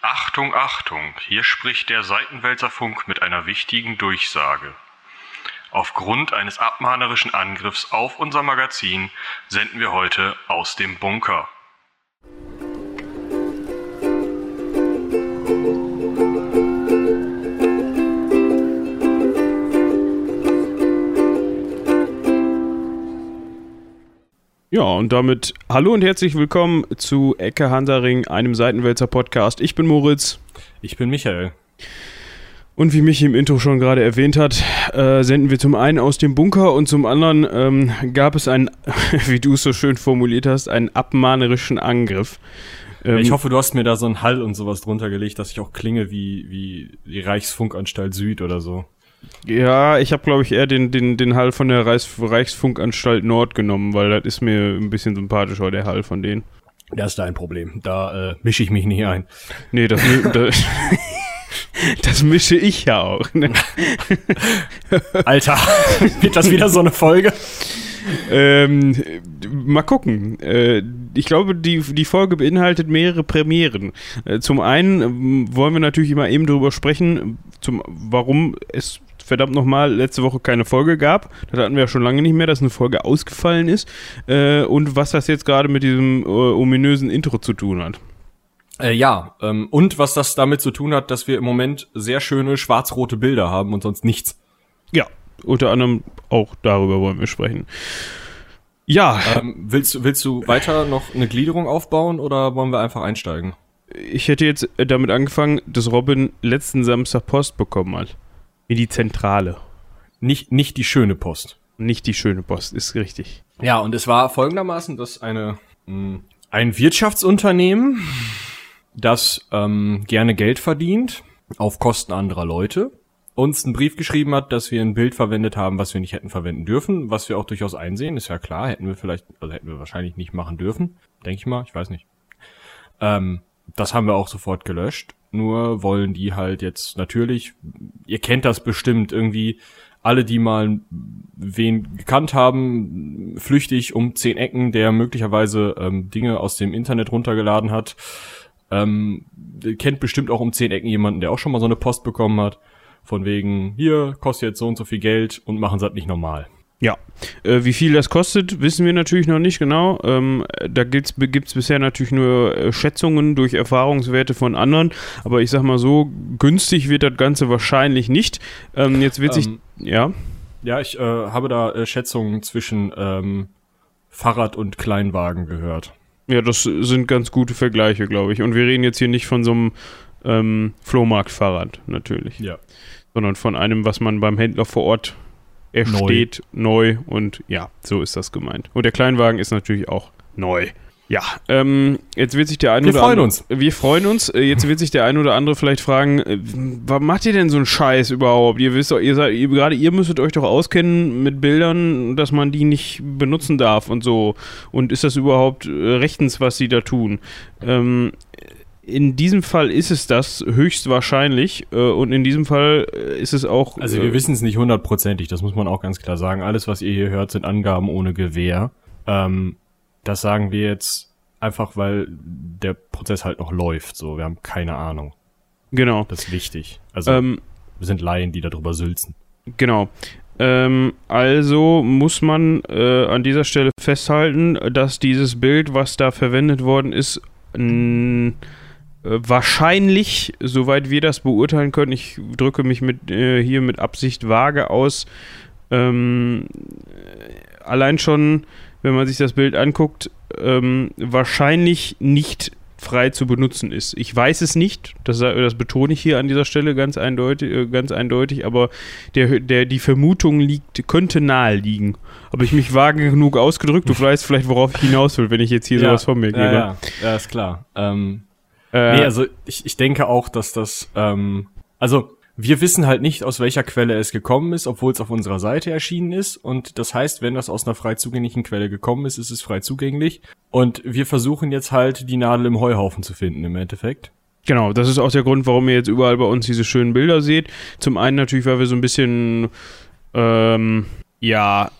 Achtung, Achtung, hier spricht der Seitenwälzerfunk mit einer wichtigen Durchsage. Aufgrund eines abmahnerischen Angriffs auf unser Magazin senden wir heute aus dem Bunker. Ja, und damit hallo und herzlich willkommen zu Ecke Hansaring, einem Seitenwälzer Podcast. Ich bin Moritz. Ich bin Michael. Und wie Michi im Intro schon gerade erwähnt hat, äh, senden wir zum einen aus dem Bunker und zum anderen ähm, gab es einen, wie du es so schön formuliert hast, einen abmahnerischen Angriff. Ähm, ich hoffe, du hast mir da so einen Hall und sowas drunter gelegt, dass ich auch klinge wie, wie die Reichsfunkanstalt Süd oder so. Ja, ich habe, glaube ich, eher den, den, den Hall von der Reichs Reichsfunkanstalt Nord genommen, weil das ist mir ein bisschen sympathischer, der Hall von denen. Das ist dein Problem. Da äh, mische ich mich nicht ein. Nee, das, das, das mische ich ja auch. Ne? Alter, wird das wieder so eine Folge? Ähm, mal gucken. Äh, ich glaube, die, die Folge beinhaltet mehrere Premieren. Äh, zum einen ähm, wollen wir natürlich immer eben darüber sprechen, zum, warum es verdammt nochmal letzte Woche keine Folge gab. Das hatten wir ja schon lange nicht mehr, dass eine Folge ausgefallen ist. Äh, und was das jetzt gerade mit diesem äh, ominösen Intro zu tun hat. Äh, ja, ähm, und was das damit zu tun hat, dass wir im Moment sehr schöne schwarz-rote Bilder haben und sonst nichts. Ja, unter anderem auch darüber wollen wir sprechen. Ja. Ähm, willst, willst du weiter noch eine Gliederung aufbauen oder wollen wir einfach einsteigen? Ich hätte jetzt damit angefangen, dass Robin letzten Samstag Post bekommen hat. In die Zentrale. Nicht, nicht die schöne Post. Nicht die schöne Post, ist richtig. Ja, und es war folgendermaßen, dass eine, mh, hm, ein Wirtschaftsunternehmen, das ähm, gerne Geld verdient, auf Kosten anderer Leute, uns einen Brief geschrieben hat, dass wir ein Bild verwendet haben, was wir nicht hätten verwenden dürfen, was wir auch durchaus einsehen, ist ja klar, hätten wir vielleicht, also hätten wir wahrscheinlich nicht machen dürfen, denke ich mal, ich weiß nicht. Ähm, das haben wir auch sofort gelöscht. Nur wollen die halt jetzt natürlich, ihr kennt das bestimmt irgendwie, alle, die mal wen gekannt haben, flüchtig um zehn Ecken, der möglicherweise ähm, Dinge aus dem Internet runtergeladen hat, ähm, kennt bestimmt auch um zehn Ecken jemanden, der auch schon mal so eine Post bekommen hat, von wegen, hier kostet jetzt so und so viel Geld und machen es halt nicht normal. Ja, äh, wie viel das kostet, wissen wir natürlich noch nicht genau. Ähm, da gibt es bisher natürlich nur äh, Schätzungen durch Erfahrungswerte von anderen. Aber ich sag mal so, günstig wird das Ganze wahrscheinlich nicht. Ähm, jetzt wird ähm, sich, ja. Ja, ich äh, habe da äh, Schätzungen zwischen ähm, Fahrrad und Kleinwagen gehört. Ja, das sind ganz gute Vergleiche, glaube ich. Und wir reden jetzt hier nicht von so einem ähm, Flohmarktfahrrad, natürlich. Ja. Sondern von einem, was man beim Händler vor Ort er neu. steht neu und ja, so ist das gemeint. Und der Kleinwagen ist natürlich auch neu. Ja, ähm, jetzt wird sich der eine wir oder freuen andere. Uns. Wir freuen uns. Äh, jetzt wird sich der eine oder andere vielleicht fragen, äh, was macht ihr denn so einen Scheiß überhaupt? Ihr wisst doch, ihr seid, ihr, gerade ihr müsstet euch doch auskennen mit Bildern, dass man die nicht benutzen darf und so. Und ist das überhaupt äh, rechtens, was sie da tun? Ähm, in diesem Fall ist es das höchstwahrscheinlich äh, und in diesem Fall äh, ist es auch. Also wir äh, wissen es nicht hundertprozentig, das muss man auch ganz klar sagen. Alles, was ihr hier hört, sind Angaben ohne Gewähr. Ähm, das sagen wir jetzt einfach, weil der Prozess halt noch läuft. So, wir haben keine Ahnung. Genau. Das ist wichtig. Also ähm, wir sind Laien, die darüber sülzen. Genau. Ähm, also muss man äh, an dieser Stelle festhalten, dass dieses Bild, was da verwendet worden ist, äh, wahrscheinlich, soweit wir das beurteilen können, ich drücke mich mit, äh, hier mit Absicht vage aus, ähm, allein schon, wenn man sich das Bild anguckt, ähm, wahrscheinlich nicht frei zu benutzen ist. Ich weiß es nicht, das, das betone ich hier an dieser Stelle ganz eindeutig, äh, ganz eindeutig aber der, der, die Vermutung liegt, könnte nahe liegen. Habe ich mich vage genug ausgedrückt? Du weißt vielleicht, worauf ich hinaus will, wenn ich jetzt hier ja, sowas von mir gebe. Ja, ja, ja ist klar. Ähm, äh, nee, also ich, ich denke auch, dass das, ähm, also wir wissen halt nicht, aus welcher Quelle es gekommen ist, obwohl es auf unserer Seite erschienen ist. Und das heißt, wenn das aus einer frei zugänglichen Quelle gekommen ist, ist es frei zugänglich. Und wir versuchen jetzt halt die Nadel im Heuhaufen zu finden im Endeffekt. Genau, das ist auch der Grund, warum ihr jetzt überall bei uns diese schönen Bilder seht. Zum einen natürlich, weil wir so ein bisschen, ähm, ja,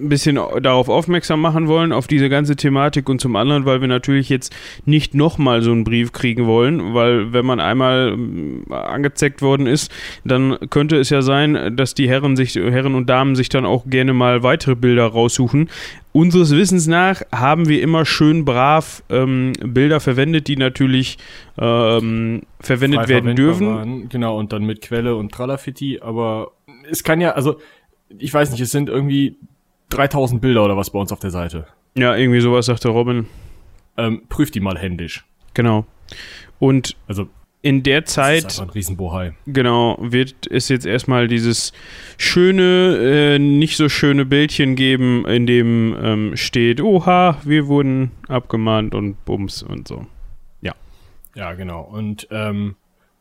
ein bisschen darauf aufmerksam machen wollen, auf diese ganze Thematik und zum anderen, weil wir natürlich jetzt nicht nochmal so einen Brief kriegen wollen, weil wenn man einmal ähm, angezeckt worden ist, dann könnte es ja sein, dass die Herren sich, Herren und Damen sich dann auch gerne mal weitere Bilder raussuchen. Unseres Wissens nach haben wir immer schön brav ähm, Bilder verwendet, die natürlich ähm, verwendet frei werden dürfen. Waren. Genau, und dann mit Quelle und Tralafitti, aber es kann ja, also, ich weiß nicht, es sind irgendwie 3000 Bilder oder was bei uns auf der Seite. Ja, irgendwie sowas sagte Robin. Ähm, prüft die mal händisch. Genau. Und Also, in der das ist Zeit ein Riesenbohai. Genau, wird es jetzt erstmal dieses schöne, äh, nicht so schöne Bildchen geben, in dem ähm, steht, oha, wir wurden abgemahnt und Bums und so. Ja, genau. Und ähm,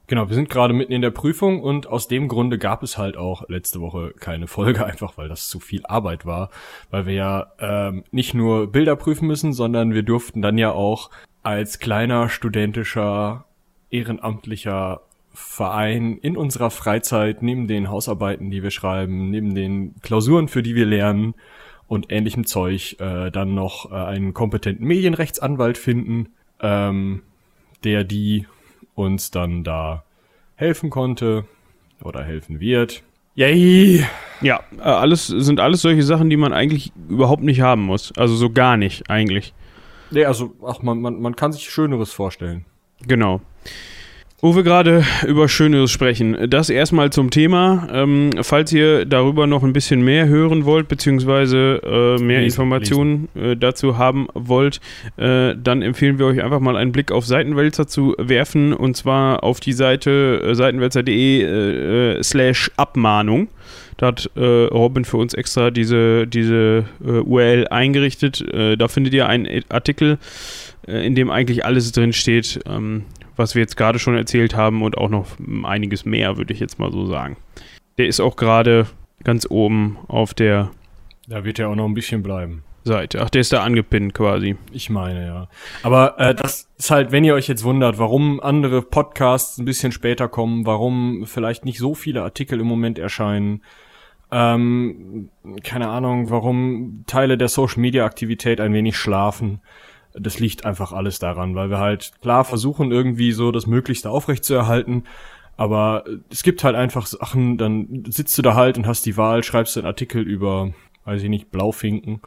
genau, wir sind gerade mitten in der Prüfung und aus dem Grunde gab es halt auch letzte Woche keine Folge, einfach weil das zu viel Arbeit war, weil wir ja ähm, nicht nur Bilder prüfen müssen, sondern wir durften dann ja auch als kleiner studentischer, ehrenamtlicher Verein in unserer Freizeit, neben den Hausarbeiten, die wir schreiben, neben den Klausuren, für die wir lernen und ähnlichem Zeug, äh, dann noch äh, einen kompetenten Medienrechtsanwalt finden, ähm, der die uns dann da helfen konnte oder helfen wird. Yay! Ja, äh, alles sind alles solche Sachen, die man eigentlich überhaupt nicht haben muss. Also so gar nicht eigentlich. Nee, also, ach, man, man, man kann sich Schöneres vorstellen. Genau. Wo wir gerade über Schöneres sprechen, das erstmal zum Thema. Ähm, falls ihr darüber noch ein bisschen mehr hören wollt, beziehungsweise äh, mehr Lesen, Informationen äh, dazu haben wollt, äh, dann empfehlen wir euch einfach mal einen Blick auf Seitenwälzer zu werfen und zwar auf die Seite äh, seitenwälzer.de äh, äh, slash Abmahnung. Da hat äh, Robin für uns extra diese, diese äh, URL eingerichtet. Äh, da findet ihr einen Artikel, in dem eigentlich alles drin steht, ähm, was wir jetzt gerade schon erzählt haben und auch noch einiges mehr, würde ich jetzt mal so sagen. Der ist auch gerade ganz oben auf der Da wird ja auch noch ein bisschen bleiben. Seite. Ach, der ist da angepinnt quasi. Ich meine, ja. Aber äh, das ist halt, wenn ihr euch jetzt wundert, warum andere Podcasts ein bisschen später kommen, warum vielleicht nicht so viele Artikel im Moment erscheinen, ähm, keine Ahnung, warum Teile der Social-Media-Aktivität ein wenig schlafen. Das liegt einfach alles daran, weil wir halt klar versuchen, irgendwie so das Möglichste aufrechtzuerhalten. Aber es gibt halt einfach Sachen, dann sitzt du da halt und hast die Wahl, schreibst du einen Artikel über, weiß ich nicht, Blaufinken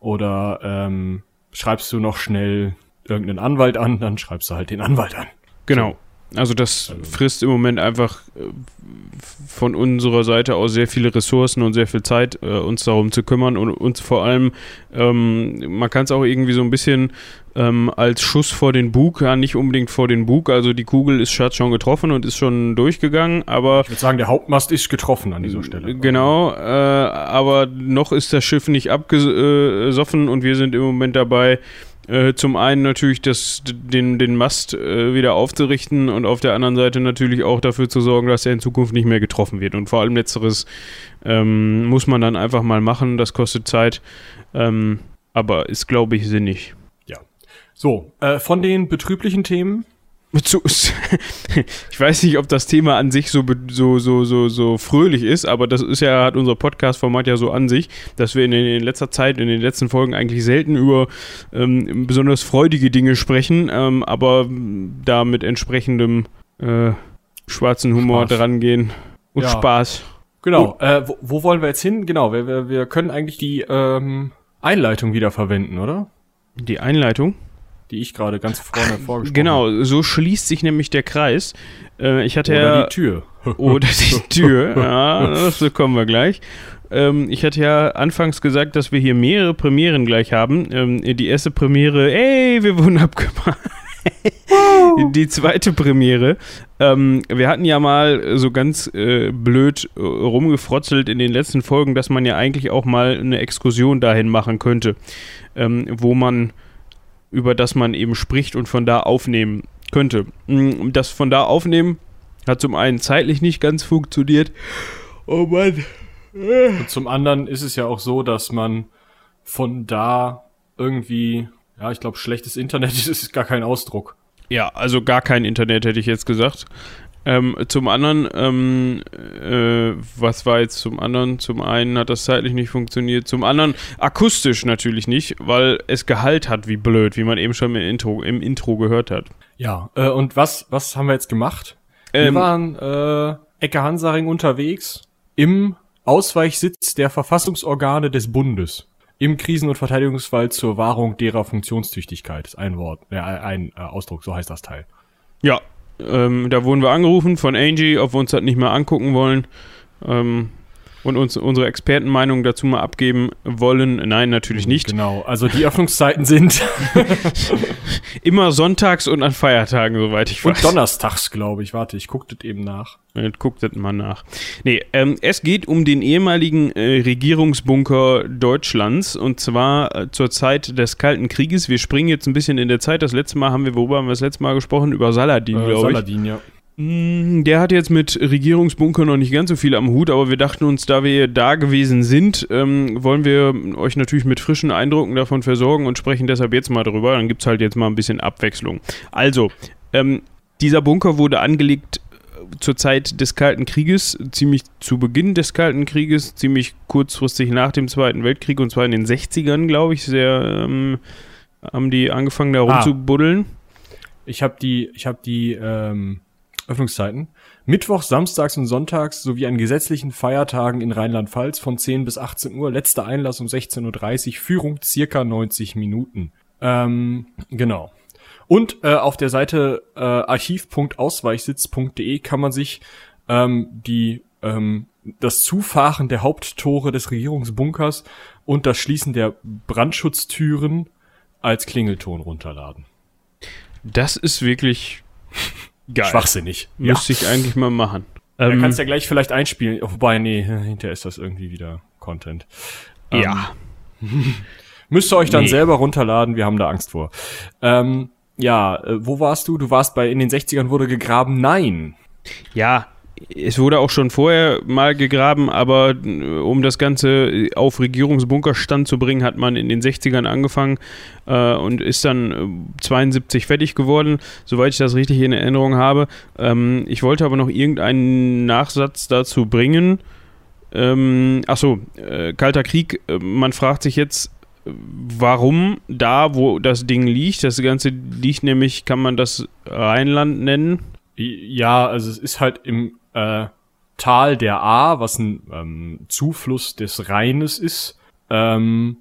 oder ähm, schreibst du noch schnell irgendeinen Anwalt an, dann schreibst du halt den Anwalt an. Genau. Also das frisst im Moment einfach äh, von unserer Seite aus sehr viele Ressourcen und sehr viel Zeit, äh, uns darum zu kümmern und uns vor allem, ähm, man kann es auch irgendwie so ein bisschen ähm, als Schuss vor den Bug, ja nicht unbedingt vor den Bug, also die Kugel ist schon getroffen und ist schon durchgegangen, aber Ich würde sagen, der Hauptmast ist getroffen an dieser Stelle. Genau, äh, aber noch ist das Schiff nicht abgesoffen und wir sind im Moment dabei, äh, zum einen natürlich das, den, den Mast äh, wieder aufzurichten und auf der anderen Seite natürlich auch dafür zu sorgen, dass er in Zukunft nicht mehr getroffen wird. Und vor allem letzteres ähm, muss man dann einfach mal machen, das kostet Zeit, ähm, aber ist, glaube ich, sinnig. So, äh, von den betrüblichen Themen, Zu, ich weiß nicht, ob das Thema an sich so, so, so, so, so fröhlich ist, aber das ist ja, hat unser Podcast-Format ja so an sich, dass wir in, in letzter Zeit, in den letzten Folgen eigentlich selten über ähm, besonders freudige Dinge sprechen, ähm, aber da mit entsprechendem äh, schwarzen Humor Spaß. drangehen und Ja. Spaß. Genau, äh, wo, wo wollen wir jetzt hin? Genau, wir, wir, wir können eigentlich die ähm, Einleitung wieder verwenden, oder? Die Einleitung. Die ich gerade ganz vorne vorgestellt Genau, so schließt sich nämlich der Kreis. Äh, ich hatte Oder ja. die Tür. Oder die Tür, ja, dazu kommen wir gleich. Ähm, ich hatte ja anfangs gesagt, dass wir hier mehrere Premieren gleich haben. Ähm, die erste Premiere, ey, wir wurden abgemacht. die zweite Premiere. Ähm, wir hatten ja mal so ganz äh, blöd äh, rumgefrotzelt in den letzten Folgen, dass man ja eigentlich auch mal eine Exkursion dahin machen könnte, ähm, wo man über das man eben spricht und von da aufnehmen könnte. Mm, Das von da aufnehmen hat zum einen zeitlich nicht ganz funktioniert. Oh Mann. Und zum anderen ist es ja auch so, dass man von da irgendwie, ja, ich glaube, schlechtes Internet ist gar kein Ausdruck. Ja, also gar kein Internet hätte ich jetzt gesagt. Ähm, zum anderen, ähm, äh, was war jetzt zum anderen? Zum einen hat das zeitlich nicht funktioniert, zum anderen akustisch natürlich nicht, weil es Gehalt hat wie blöd, wie man eben schon im Intro, im Intro gehört hat. Ja, äh, und was, was haben wir jetzt gemacht? Ähm, wir waren äh, Ecke Hansaring unterwegs im Ausweichsitz der Verfassungsorgane des Bundes. Im Krisen- und Verteidigungsfall zur Wahrung derer Funktionstüchtigkeit. Ist ein Wort, äh, ein äh, Ausdruck, so heißt das Teil. Ja, ähm, da wurden wir angerufen von Angie, ob wir uns das nicht mal angucken wollen. Ähm, und uns unsere Expertenmeinung dazu mal abgeben wollen. Nein, natürlich nicht. Genau, also die Öffnungszeiten sind Immer sonntags und an Feiertagen, soweit ich weiß. und donnerstags, glaube ich. Warte, ich gucke das eben nach. Guckt das mal nach. Nee, ähm, es geht um den ehemaligen äh, Regierungsbunker Deutschlands und zwar äh, zur Zeit des Kalten Krieges. Wir springen jetzt ein bisschen in der Zeit. Das letzte Mal haben wir, worüber haben wir das letzte Mal gesprochen? Über Saladin, Äh, glaube ich. Saladin, ja. Mm, Der hat jetzt mit Regierungsbunker noch nicht ganz so viel am Hut, aber wir dachten uns, da wir da gewesen sind, ähm, wollen wir euch natürlich mit frischen Eindrücken davon versorgen und sprechen deshalb jetzt mal drüber. Dann gibt es halt jetzt mal ein bisschen Abwechslung. Also, ähm, dieser Bunker wurde angelegt äh, zur Zeit des Kalten Krieges, ziemlich zu Beginn des Kalten Krieges, ziemlich kurzfristig nach dem Zweiten Weltkrieg und zwar in den 60ern, glaube ich, sehr ähm, haben die angefangen da Ah. rumzubuddeln. Ich habe die, ich habe die ähm, Öffnungszeiten. Mittwoch, Samstags und Sonntags sowie an gesetzlichen Feiertagen in Rheinland-Pfalz von 10 bis 18 Uhr. Letzter Einlass um 16.30 Uhr. Führung circa 90 Minuten. Ähm, genau. Und äh, auf der Seite äh, archiv.ausweichsitz.de kann man sich ähm, die ähm, das Zufahren der Haupttore des Regierungsbunkers und das Schließen der Brandschutztüren als Klingelton runterladen. Das ist wirklich geil. Schwachsinnig. Müsste ich eigentlich mal machen. Ja, Ähm, kannst ja gleich vielleicht einspielen. Wobei, nee, hinterher ist das irgendwie wieder Content. Ähm, ja. Müsst ihr euch dann Nee. selber runterladen, wir haben da Angst vor. Ähm, ja, äh, wo warst du? Du warst bei, in den 60ern wurde gegraben? Nein. Ja, es wurde auch schon vorher mal gegraben, aber äh, um das Ganze auf Regierungsbunkerstand zu bringen, hat man in den 60ern angefangen äh, und ist dann äh, 72 fertig geworden, soweit ich das richtig in Erinnerung habe. Ähm, ich wollte aber noch irgendeinen Nachsatz dazu bringen. Ähm, achso, äh, Kalter Krieg, äh, man fragt sich jetzt, äh, warum da, wo das Ding liegt. Das Ganze liegt nämlich, kann man das Rheinland nennen? Ja, also es ist halt im äh, Tal der A, was ein ähm, Zufluss des Rheines ist, ähm,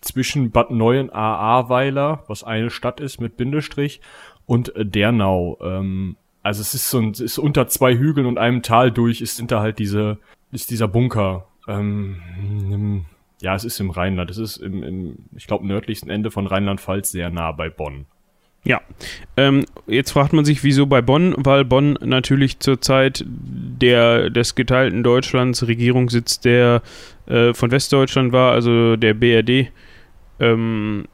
zwischen Bad Neuen Ahrweiler, was eine Stadt ist mit Bindestrich, und äh, Dernau. Ähm, also es ist so ein, es ist unter zwei Hügeln und einem Tal durch, ist da halt diese, ist dieser Bunker. Ähm, ja, es ist im Rheinland. Es ist im, im ich glaube, nördlichsten Ende von Rheinland-Pfalz sehr nah bei Bonn. Ja, ähm, jetzt fragt man sich, wieso bei Bonn, weil Bonn natürlich zur Zeit der, des geteilten Deutschlands Regierungssitz der äh, von Westdeutschland war, also der BRD. Ähm,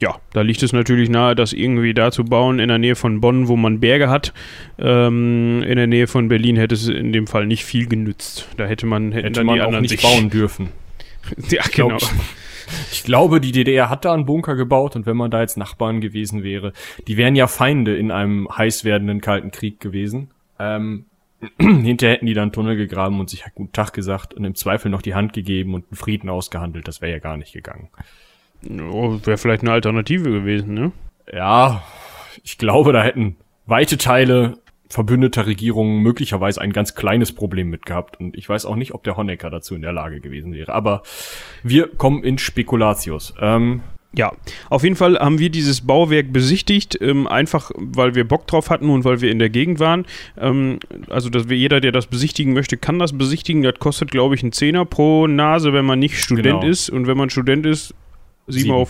ja, da liegt es natürlich nahe, das irgendwie da zu bauen in der Nähe von Bonn, wo man Berge hat. Ähm, in der Nähe von Berlin hätte es in dem Fall nicht viel genützt. Da hätte man, Hätte dann man die auch anderen nicht sich bauen dürfen. ja, genau. Ich glaube, die DDR hat da einen Bunker gebaut und wenn man da jetzt Nachbarn gewesen wäre, die wären ja Feinde in einem heiß werdenden Kalten Krieg gewesen. Ähm, hinterher hätten die dann einen Tunnel gegraben und sich halt guten Tag gesagt und im Zweifel noch die Hand gegeben und einen Frieden ausgehandelt. Das wäre ja gar nicht gegangen. Oh, Wäre vielleicht eine Alternative gewesen, ne? Ja, ich glaube, da hätten weite Teile verbündeter Regierungen möglicherweise ein ganz kleines Problem mit gehabt. Und ich weiß auch nicht, ob der Honecker dazu in der Lage gewesen wäre. Aber wir kommen in Spekulatius. Ähm, Ja, auf jeden Fall haben wir dieses Bauwerk besichtigt, ähm, einfach weil wir Bock drauf hatten und weil wir in der Gegend waren. Ähm, also dass wir, jeder, der das besichtigen möchte, kann das besichtigen. Das kostet, glaube ich, einen Zehner pro Nase, wenn man nicht Student Genau. ist. Und wenn man Student ist, 7,50 Sieben. Euro?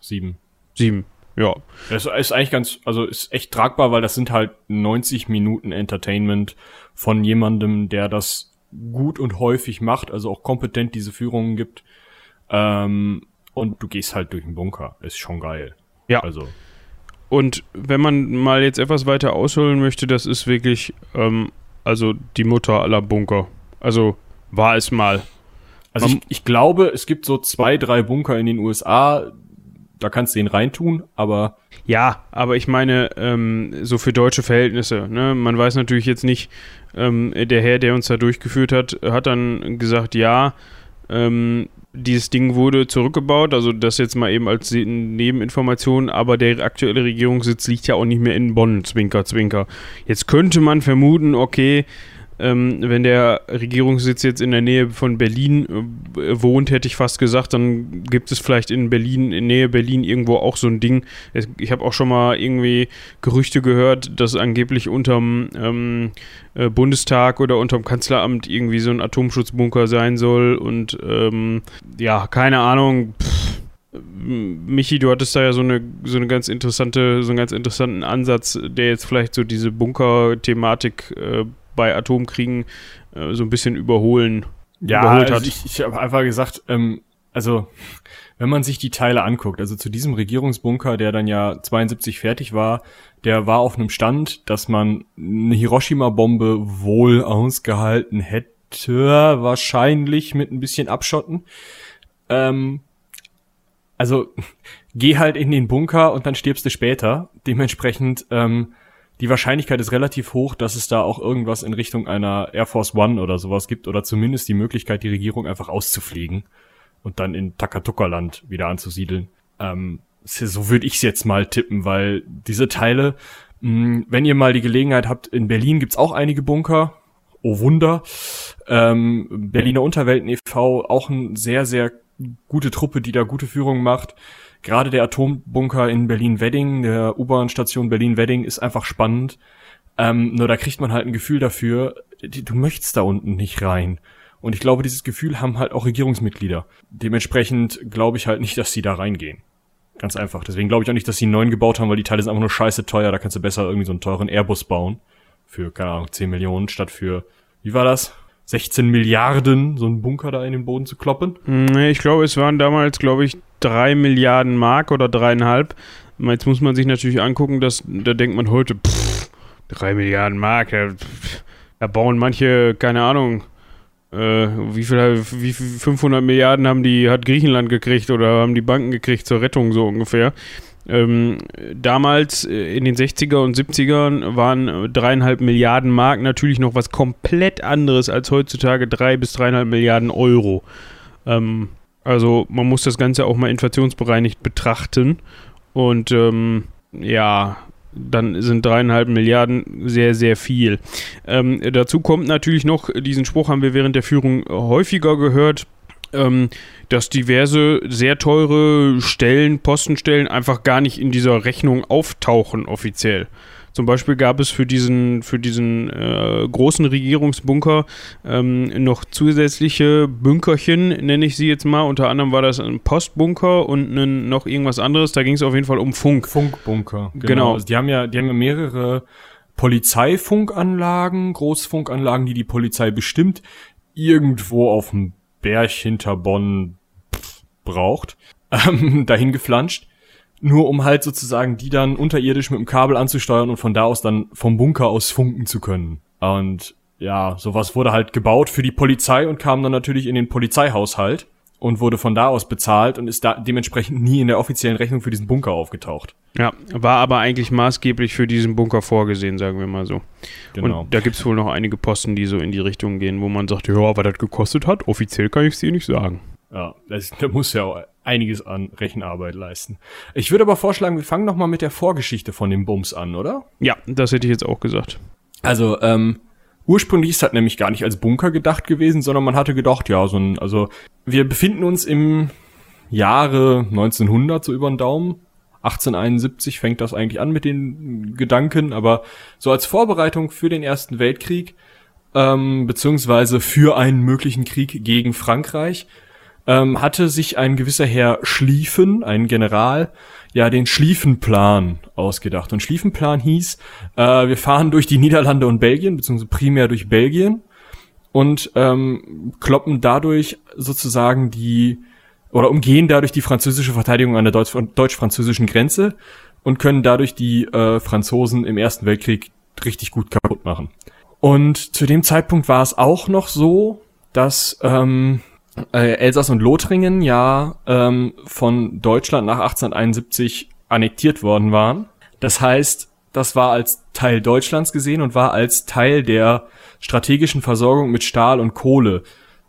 sieben. 7, ja. Das ist eigentlich ganz, also ist echt tragbar, weil das sind halt 90 Minuten Entertainment von jemandem, der das gut und häufig macht, also auch kompetent diese Führungen gibt. Ähm, und du gehst halt durch den Bunker. Ist schon geil. Ja. Also, Und wenn man mal jetzt etwas weiter ausholen möchte, das ist wirklich, ähm, also die Mutter aller Bunker. Also war es mal. also ich, ich glaube, es gibt so zwei, drei Bunker in den USA, da kannst du ihn reintun, aber. Ja, aber ich meine, ähm, so für deutsche Verhältnisse, ne? Man weiß natürlich jetzt nicht, ähm, der Herr, der uns da durchgeführt hat, hat dann gesagt, ja, ähm, dieses Ding wurde zurückgebaut, also das jetzt mal eben als Nebeninformation, aber der aktuelle Regierungssitz liegt ja auch nicht mehr in Bonn, Zwinker, Zwinker. Jetzt könnte man vermuten, okay, ähm, wenn der Regierungssitz jetzt in der Nähe von Berlin äh, wohnt, hätte ich fast gesagt, dann gibt es vielleicht in Berlin, in Nähe Berlin irgendwo auch so ein Ding. Ich habe auch schon mal irgendwie Gerüchte gehört, dass angeblich unterm ähm, äh, Bundestag oder unterm Kanzleramt irgendwie so ein Atomschutzbunker sein soll und ähm, ja, keine Ahnung. Pff. Michi, du hattest da ja so eine, so eine ganz interessante, so einen ganz interessanten Ansatz, der jetzt vielleicht so diese Bunker-Thematik äh, bei Atomkriegen äh, so ein bisschen überholen. Ja, also ich, ich habe einfach gesagt, ähm, also wenn man sich die Teile anguckt, also zu diesem Regierungsbunker, der dann ja 72 fertig war, der war auf einem Stand, dass man eine Hiroshima-Bombe wohl ausgehalten hätte, wahrscheinlich mit ein bisschen Abschotten. Ähm, also geh halt in den Bunker und dann stirbst du später. Dementsprechend ähm, die Wahrscheinlichkeit ist relativ hoch, dass es da auch irgendwas in Richtung einer Air Force One oder sowas gibt oder zumindest die Möglichkeit, die Regierung einfach auszufliegen und dann in Takatuka-Land wieder anzusiedeln. Ähm, so würde ich es jetzt mal tippen, weil diese Teile, mh, hm, wenn ihr mal die Gelegenheit habt, in Berlin gibt's auch einige Bunker. Oh Wunder. Ähm, Berliner Unterwelten e.V. auch eine sehr, sehr gute Truppe, die da gute Führung macht. Gerade der Atombunker in Berlin-Wedding, der U-Bahn-Station Berlin-Wedding ist einfach spannend. Ähm, nur da kriegt man halt ein Gefühl dafür, du möchtest da unten nicht rein. Und ich glaube, dieses Gefühl haben halt auch Regierungsmitglieder. Dementsprechend glaube ich halt nicht, dass sie da reingehen. Ganz einfach. Deswegen glaube ich auch nicht, dass sie einen neuen gebaut haben, weil die Teile sind einfach nur scheiße teuer. Da kannst du besser irgendwie so einen teuren Airbus bauen. Für, keine Ahnung, 10 Millionen statt für, wie war das? 16 Milliarden, so einen Bunker da in den Boden zu kloppen? Nee, ich glaube, es waren damals, glaube ich, drei Milliarden Mark oder dreieinhalb. Jetzt muss man sich natürlich angucken, dass da denkt man heute, pff, drei Milliarden Mark, da, da bauen manche, keine Ahnung, äh, wie viel, wie viel 500 Milliarden haben die, hat Griechenland gekriegt oder haben die Banken gekriegt zur Rettung so ungefähr. Ähm, damals äh, in den 60er und 70ern waren dreieinhalb Milliarden Mark natürlich noch was komplett anderes als heutzutage drei bis dreieinhalb Milliarden Euro. Ähm, also man muss das Ganze auch mal inflationsbereinigt betrachten. Und ähm, ja, dann sind dreieinhalb Milliarden sehr, sehr viel. Ähm, dazu kommt natürlich noch, diesen Spruch haben wir während der Führung häufiger gehört, ähm, dass diverse sehr teure Stellen, Postenstellen einfach gar nicht in dieser Rechnung auftauchen offiziell. Zum Beispiel gab es für diesen, für diesen äh, großen Regierungsbunker ähm, noch zusätzliche Bunkerchen, nenne ich sie jetzt mal. Unter anderem war das ein Postbunker und ein, noch irgendwas anderes. Da ging es auf jeden Fall um Funk. Funkbunker. Genau. genau. Also die haben ja, die haben ja mehrere Polizeifunkanlagen, Großfunkanlagen, die die Polizei bestimmt, irgendwo auf dem Berg hinter Bonn braucht, ähm, dahin geflanscht nur um halt sozusagen die dann unterirdisch mit dem Kabel anzusteuern und von da aus dann vom Bunker aus funken zu können. Und ja, sowas wurde halt gebaut für die Polizei und kam dann natürlich in den Polizeihaushalt und wurde von da aus bezahlt und ist da dementsprechend nie in der offiziellen Rechnung für diesen Bunker aufgetaucht. Ja, war aber eigentlich maßgeblich für diesen Bunker vorgesehen, sagen wir mal so. Genau. Und da gibt's wohl noch einige Posten, die so in die Richtung gehen, wo man sagt, ja, was das gekostet hat, offiziell kann ich es dir nicht sagen. Ja, das, da muss ja einiges an Rechenarbeit leisten. Ich würde aber vorschlagen, wir fangen noch mal mit der Vorgeschichte von dem Bums an, oder? Ja, das hätte ich jetzt auch gesagt. Also, ähm, ursprünglich ist das nämlich gar nicht als Bunker gedacht gewesen, sondern man hatte gedacht, ja, so ein, also, wir befinden uns im Jahre 1900, so über den Daumen. 1871 fängt das eigentlich an mit den Gedanken, aber so als Vorbereitung für den Ersten Weltkrieg, ähm, beziehungsweise für einen möglichen Krieg gegen Frankreich, ähm, hatte sich ein gewisser Herr Schlieffen, ein General, ja den Schlieffenplan ausgedacht. Und Schlieffenplan hieß, äh, wir fahren durch die Niederlande und Belgien, beziehungsweise primär durch Belgien und ähm, kloppen dadurch sozusagen die oder umgehen dadurch die französische Verteidigung an der deutsch-französischen Grenze und können dadurch die äh, Franzosen im Ersten Weltkrieg richtig gut kaputt machen. Und zu dem Zeitpunkt war es auch noch so, dass ähm, äh, Elsass und Lothringen ja ähm, von Deutschland nach 1871 annektiert worden waren. Das heißt, das war als Teil Deutschlands gesehen und war als Teil der strategischen Versorgung mit Stahl und Kohle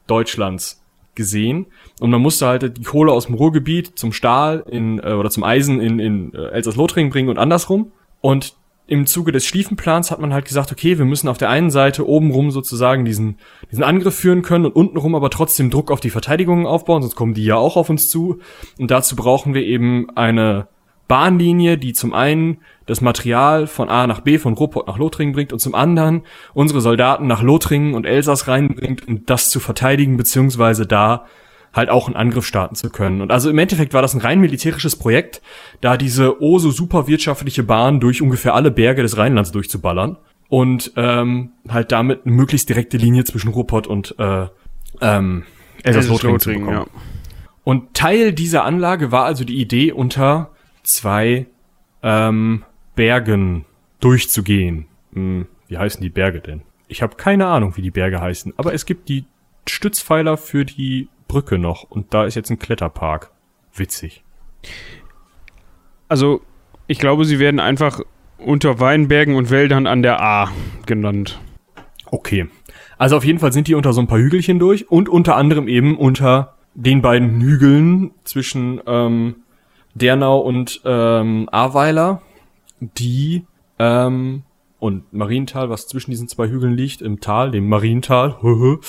Deutschlands gesehen. Und man musste halt die Kohle aus dem Ruhrgebiet zum Stahl in, äh, oder zum Eisen in, in äh, Elsass-Lothringen bringen und andersrum. Und im Zuge des Stiefenplans hat man halt gesagt, okay, wir müssen auf der einen Seite obenrum sozusagen diesen, diesen Angriff führen können und untenrum aber trotzdem Druck auf die Verteidigungen aufbauen, sonst kommen die ja auch auf uns zu. Und dazu brauchen wir eben eine Bahnlinie, die zum einen das Material von A nach B, von Ruhrpott nach Lothringen bringt und zum anderen unsere Soldaten nach Lothringen und Elsass reinbringt, um das zu verteidigen, beziehungsweise da halt auch einen Angriff starten zu können. Und also im Endeffekt war das ein rein militärisches Projekt, da diese oh so super wirtschaftliche Bahn durch ungefähr alle Berge des Rheinlands durchzuballern und ähm, halt damit eine möglichst direkte Linie zwischen Ruhrpott und äh, ähm, Elsass-Lothringen zu bekommen. Ja. Und Teil dieser Anlage war also die Idee, unter zwei ähm, Bergen durchzugehen. Hm, wie heißen die Berge denn? Ich habe keine Ahnung, wie die Berge heißen, aber es gibt die Stützpfeiler für die Brücke noch und da ist jetzt ein Kletterpark. Witzig. Also, ich glaube, sie werden einfach unter Weinbergen und Wäldern an der A genannt. Okay. Also auf jeden Fall sind die unter so ein paar Hügelchen durch und unter anderem eben unter den beiden Hügeln zwischen ähm, Dernau und ähm, Ahrweiler, die ähm, und Mariental, was zwischen diesen zwei Hügeln liegt, im Tal, dem Mariental.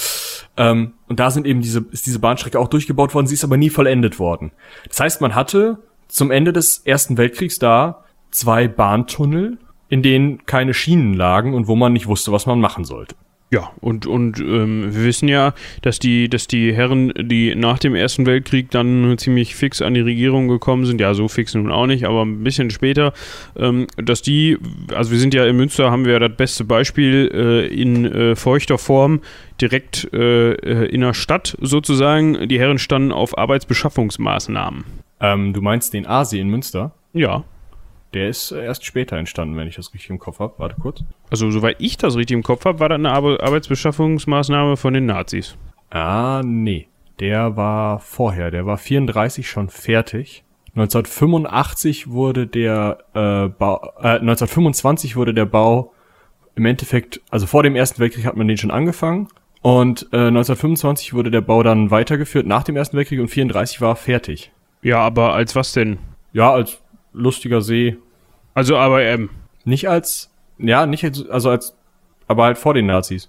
ähm, und da sind eben diese, ist diese Bahnstrecke auch durchgebaut worden, sie ist aber nie vollendet worden. Das heißt, man hatte zum Ende des Ersten Weltkriegs da zwei Bahntunnel, in denen keine Schienen lagen und wo man nicht wusste, was man machen sollte. Ja, und, und ähm, wir wissen ja, dass die, dass die Herren, die nach dem Ersten Weltkrieg dann ziemlich fix an die Regierung gekommen sind, ja, so fix nun auch nicht, aber ein bisschen später, ähm, dass die, also wir sind ja in Münster, haben wir ja das beste Beispiel äh, in äh, feuchter Form, direkt äh, äh in der Stadt sozusagen. Die Herren standen auf Arbeitsbeschaffungsmaßnahmen. Ähm, du meinst den Asi in Münster? Ja. Der ist erst später entstanden, wenn ich das richtig im Kopf habe. Warte kurz. Also, soweit ich das richtig im Kopf habe, war das eine Ar Arbeitsbeschaffungsmaßnahme von den Nazis. Ah, nee. Der war vorher. Der war 34 schon fertig. 1985 wurde der äh, Bau, äh, 1925 wurde der Bau im Endeffekt, also vor dem Ersten Weltkrieg hat man den schon angefangen. Und äh, 1925 wurde der Bau dann weitergeführt nach dem Ersten Weltkrieg und 34 war fertig. Ja, aber als was denn? Ja, als lustiger See. Also aber ähm, nicht als ja, nicht als, also als aber halt vor den Nazis.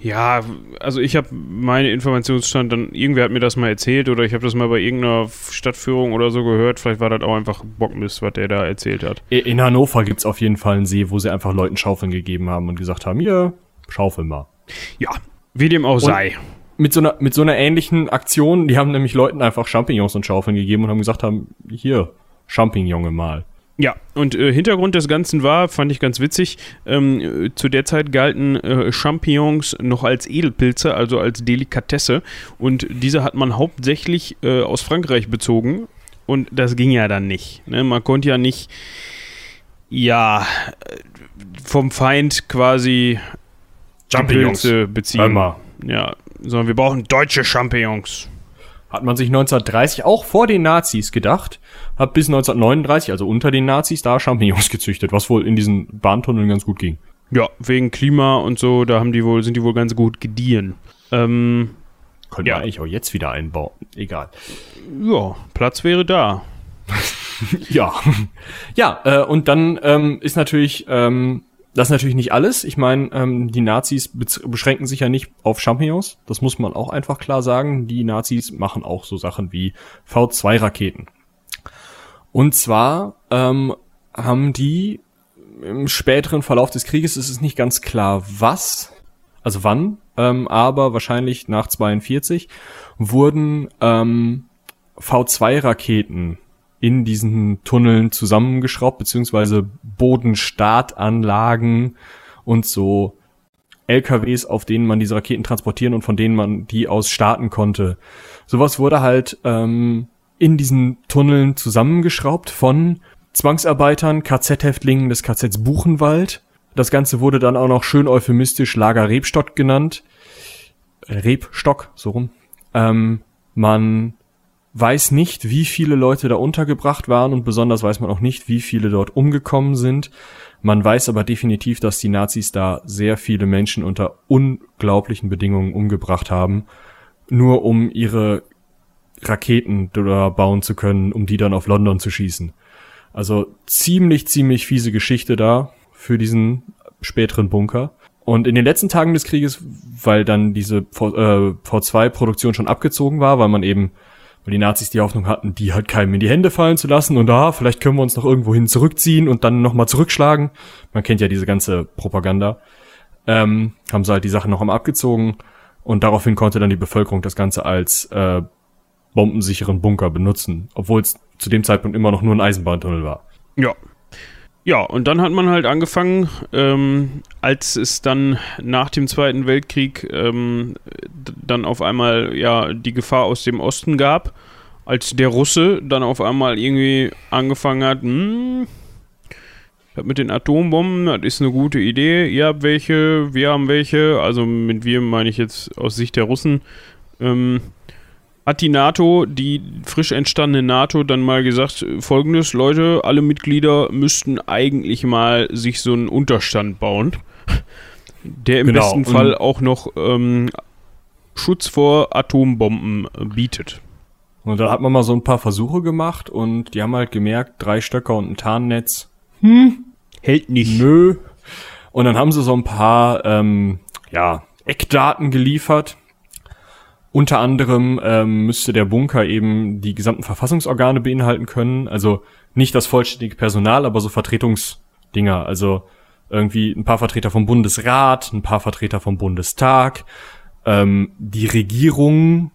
Ja, also ich habe meine Informationsstand dann, irgendwer hat mir das mal erzählt oder ich habe das mal bei irgendeiner Stadtführung oder so gehört. Vielleicht war das auch einfach Bockmist, was der da erzählt hat. In Hannover gibt's auf jeden Fall einen See, wo sie einfach Leuten Schaufeln gegeben haben und gesagt haben, hier, schaufel mal. Ja, wie dem auch und sei. Mit so, einer, mit so einer ähnlichen Aktion, die haben nämlich Leuten einfach Champignons und Schaufeln gegeben und haben gesagt haben, hier, Champignon mal. Ja, und äh, Hintergrund des Ganzen war, fand ich ganz witzig, ähm, zu der Zeit galten äh, Champignons noch als Edelpilze, also als Delikatesse. Und diese hat man hauptsächlich äh, aus Frankreich bezogen. Und das ging ja dann nicht. Ne? Man konnte ja nicht, ja, vom Feind quasi Champignons beziehen. Einmal. Ja, sondern wir brauchen deutsche Champignons. Hat man sich 1930 auch vor den Nazis gedacht, hat bis 1939, also unter den Nazis, da Champignons gezüchtet, was wohl in diesen Bahntunneln ganz gut ging. Ja, wegen Klima und so, da haben die wohl, sind die wohl ganz gut gediehen. Ähm, Können ja. wir eigentlich auch jetzt wieder einbauen. Egal. Ja, Platz wäre da. ja. Ja, äh, und dann ähm, ist natürlich ähm, das ist natürlich nicht alles. Ich meine, ähm, die Nazis beschränken sich ja nicht auf Champignons. Das muss man auch einfach klar sagen. Die Nazis machen auch so Sachen wie V2-Raketen. Und zwar ähm, haben die im späteren Verlauf des Krieges, ist es nicht ganz klar, was, also wann, ähm, aber wahrscheinlich nach 42, wurden ähm, V2-Raketen in diesen Tunneln zusammengeschraubt, beziehungsweise Bodenstartanlagen und so LKWs, auf denen man diese Raketen transportieren und von denen man die aus starten konnte. Sowas wurde halt ähm, in diesen Tunneln zusammengeschraubt von Zwangsarbeitern, KZ-Häftlingen des KZs Buchenwald. Das Ganze wurde dann auch noch schön euphemistisch Lager Rebstock genannt. Rebstock, so rum. Ähm, man weiß nicht, wie viele Leute da untergebracht waren und besonders weiß man auch nicht, wie viele dort umgekommen sind. Man weiß aber definitiv, dass die Nazis da sehr viele Menschen unter unglaublichen Bedingungen umgebracht haben, nur um ihre Raketen da bauen zu können, um die dann auf London zu schießen. Also ziemlich, ziemlich fiese Geschichte da für diesen späteren Bunker. Und in den letzten Tagen des Krieges, weil dann diese V2-Produktion äh, schon abgezogen war, weil man eben, weil die Nazis die Hoffnung hatten, die halt keinem in die Hände fallen zu lassen und da, ah, vielleicht können wir uns noch irgendwo hin zurückziehen und dann nochmal zurückschlagen. Man kennt ja diese ganze Propaganda. Ähm, haben sie halt die Sachen noch einmal abgezogen und daraufhin konnte dann die Bevölkerung das Ganze als äh, bombensicheren Bunker benutzen, obwohl es zu dem Zeitpunkt immer noch nur ein Eisenbahntunnel war. Ja. Ja, und dann hat man halt angefangen, ähm, als es dann nach dem Zweiten Weltkrieg ähm, dann auf einmal ja die Gefahr aus dem Osten gab, als der Russe dann auf einmal irgendwie angefangen hat, hm, mit den Atombomben, das ist eine gute Idee, ihr habt welche, wir haben welche, also mit wir meine ich jetzt aus Sicht der Russen, ähm, hat die NATO, die frisch entstandene NATO, dann mal gesagt, folgendes, Leute, alle Mitglieder müssten eigentlich mal sich so einen Unterstand bauen, der im genau. besten Fall auch noch ähm, Schutz vor Atombomben bietet. Und da hat man mal so ein paar Versuche gemacht und die haben halt gemerkt, drei Stöcker und ein Tarnnetz, hm, hält nicht. Nö. Und dann haben sie so ein paar, ähm, ja, Eckdaten geliefert, unter anderem ähm, müsste der Bunker eben die gesamten Verfassungsorgane beinhalten können. Also nicht das vollständige Personal, aber so Vertretungsdinger. Also irgendwie ein paar Vertreter vom Bundesrat, ein paar Vertreter vom Bundestag, ähm, die Regierung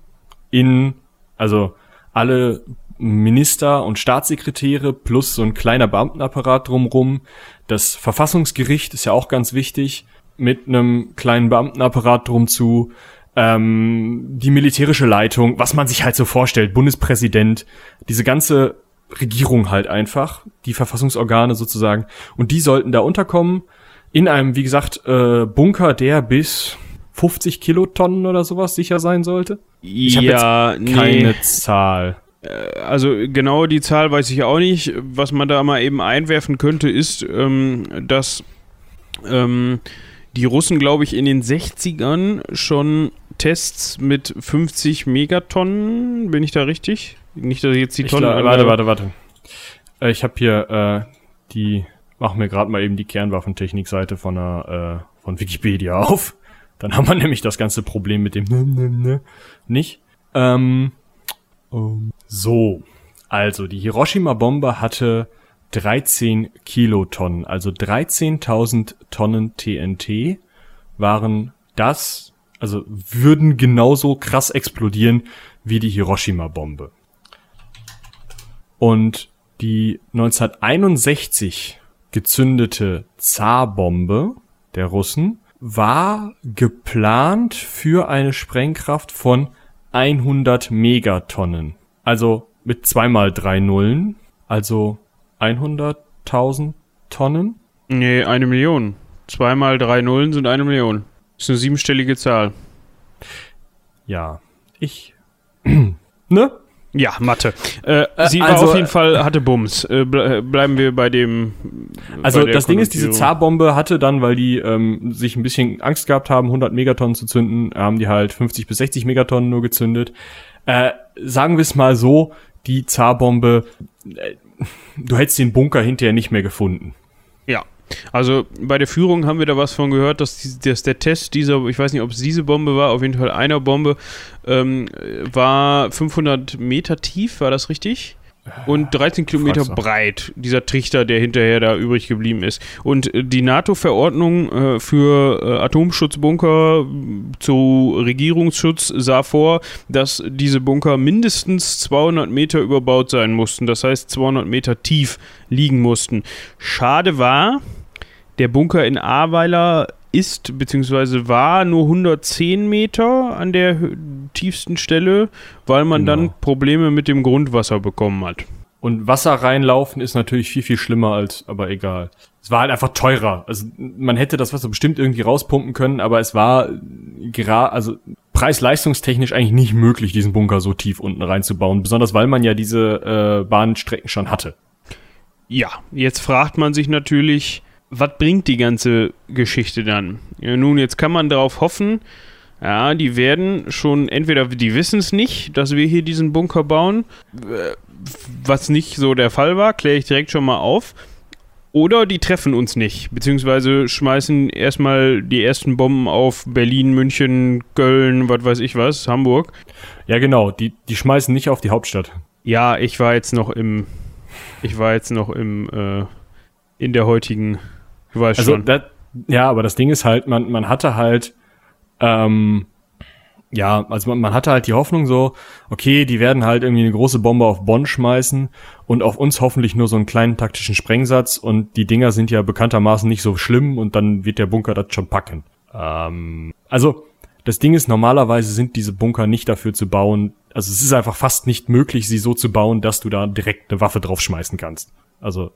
in, also alle Minister und Staatssekretäre plus so ein kleiner Beamtenapparat drumrum. Das Verfassungsgericht ist ja auch ganz wichtig mit einem kleinen Beamtenapparat drum zu ähm, die militärische Leitung, was man sich halt so vorstellt, Bundespräsident, diese ganze Regierung halt einfach, die Verfassungsorgane sozusagen, und die sollten da unterkommen in einem, wie gesagt, äh, Bunker, der bis 50 Kilotonnen oder sowas sicher sein sollte. Ich habe ja, jetzt keine nee. Zahl. Äh, also genau die Zahl weiß ich auch nicht. Was man da mal eben einwerfen könnte, ist, ähm, dass ähm, die Russen, glaube ich, in den 60ern schon Tests mit 50 Megatonnen. Bin ich da richtig? Nicht, dass ich jetzt die Tonnen. Glaub, warte, warte, warte. Äh, ich habe hier äh, die. Machen wir gerade mal eben die Kernwaffentechnik-Seite von der, äh, von Wikipedia auf. Dann haben wir nämlich das ganze Problem mit dem ne, ne, ne, nicht. Ähm, um, so, also die Hiroshima-Bombe hatte 13 Kilotonnen, also 13.000 Tonnen TNT waren das also würden genauso krass explodieren wie die Hiroshima-Bombe. Und die 1961 gezündete Zar-Bombe der Russen war geplant für eine Sprengkraft von 100 Megatonnen. Also mit zweimal drei Nullen, also 100.000 Tonnen. Nee, eine Million. Zweimal drei Nullen sind eine Million. Ist eine siebenstellige Zahl. Ja, ich. ne? Ja, Mathe. Äh, äh sie also, war auf jeden Fall, hatte Bums. Äh, bleiben wir bei dem. Also bei das Ding ist, diese Zarbombe hatte dann, weil die ähm, sich ein bisschen Angst gehabt haben, 100 Megatonnen zu zünden, haben die halt 50 bis 60 Megatonnen nur gezündet. Äh, sagen wir es mal so, die Zarbombe, äh, du hättest den Bunker hinterher nicht mehr gefunden. Also bei der Führung haben wir da was von gehört, dass, die, dass der Test dieser, ich weiß nicht, ob es diese Bombe war, auf jeden Fall einer Bombe, ähm, war 500 Meter tief, war das richtig? Und 13 Kilometer breit, dieser Trichter, der hinterher da übrig geblieben ist. Und äh, die NATO-Verordnung äh, für äh, Atomschutzbunker zu Regierungsschutz sah vor, dass diese Bunker mindestens 200 Meter überbaut sein mussten, das heißt 200 Meter tief liegen mussten. Schade war, der Bunker in Ahrweiler ist bzw. war nur 110 Meter an der tiefsten Stelle, weil man genau. dann Probleme mit dem Grundwasser bekommen hat. Und Wasser reinlaufen ist natürlich viel, viel schlimmer als, aber egal. Es war halt einfach teurer. Also man hätte das Wasser bestimmt irgendwie rauspumpen können, aber es war gerade, also preis-leistungstechnisch eigentlich nicht möglich, diesen Bunker so tief unten reinzubauen, besonders weil man ja diese äh, Bahnstrecken schon hatte. Ja, jetzt fragt man sich natürlich, was bringt die ganze Geschichte dann? Ja, nun, jetzt kann man darauf hoffen, ja, die werden schon, entweder die wissen es nicht, dass wir hier diesen Bunker bauen, äh, was nicht so der Fall war, kläre ich direkt schon mal auf. Oder die treffen uns nicht, beziehungsweise schmeißen erstmal die ersten Bomben auf Berlin, München, Köln, was weiß ich was, Hamburg. Ja, genau, die, die schmeißen nicht auf die Hauptstadt. Ja, ich war jetzt noch im, ich war jetzt noch im, äh, in der heutigen, du weißt also schon. Das, ja, aber das Ding ist halt, man, man hatte halt, ähm, ja, also man, man hatte halt die Hoffnung so, okay, die werden halt irgendwie eine große Bombe auf Bonn schmeißen und auf uns hoffentlich nur so einen kleinen taktischen Sprengsatz und die Dinger sind ja bekanntermaßen nicht so schlimm und dann wird der Bunker das schon packen. Ähm, also das Ding ist, normalerweise sind diese Bunker nicht dafür zu bauen, also es ist einfach fast nicht möglich, sie so zu bauen, dass du da direkt eine Waffe draufschmeißen kannst. Also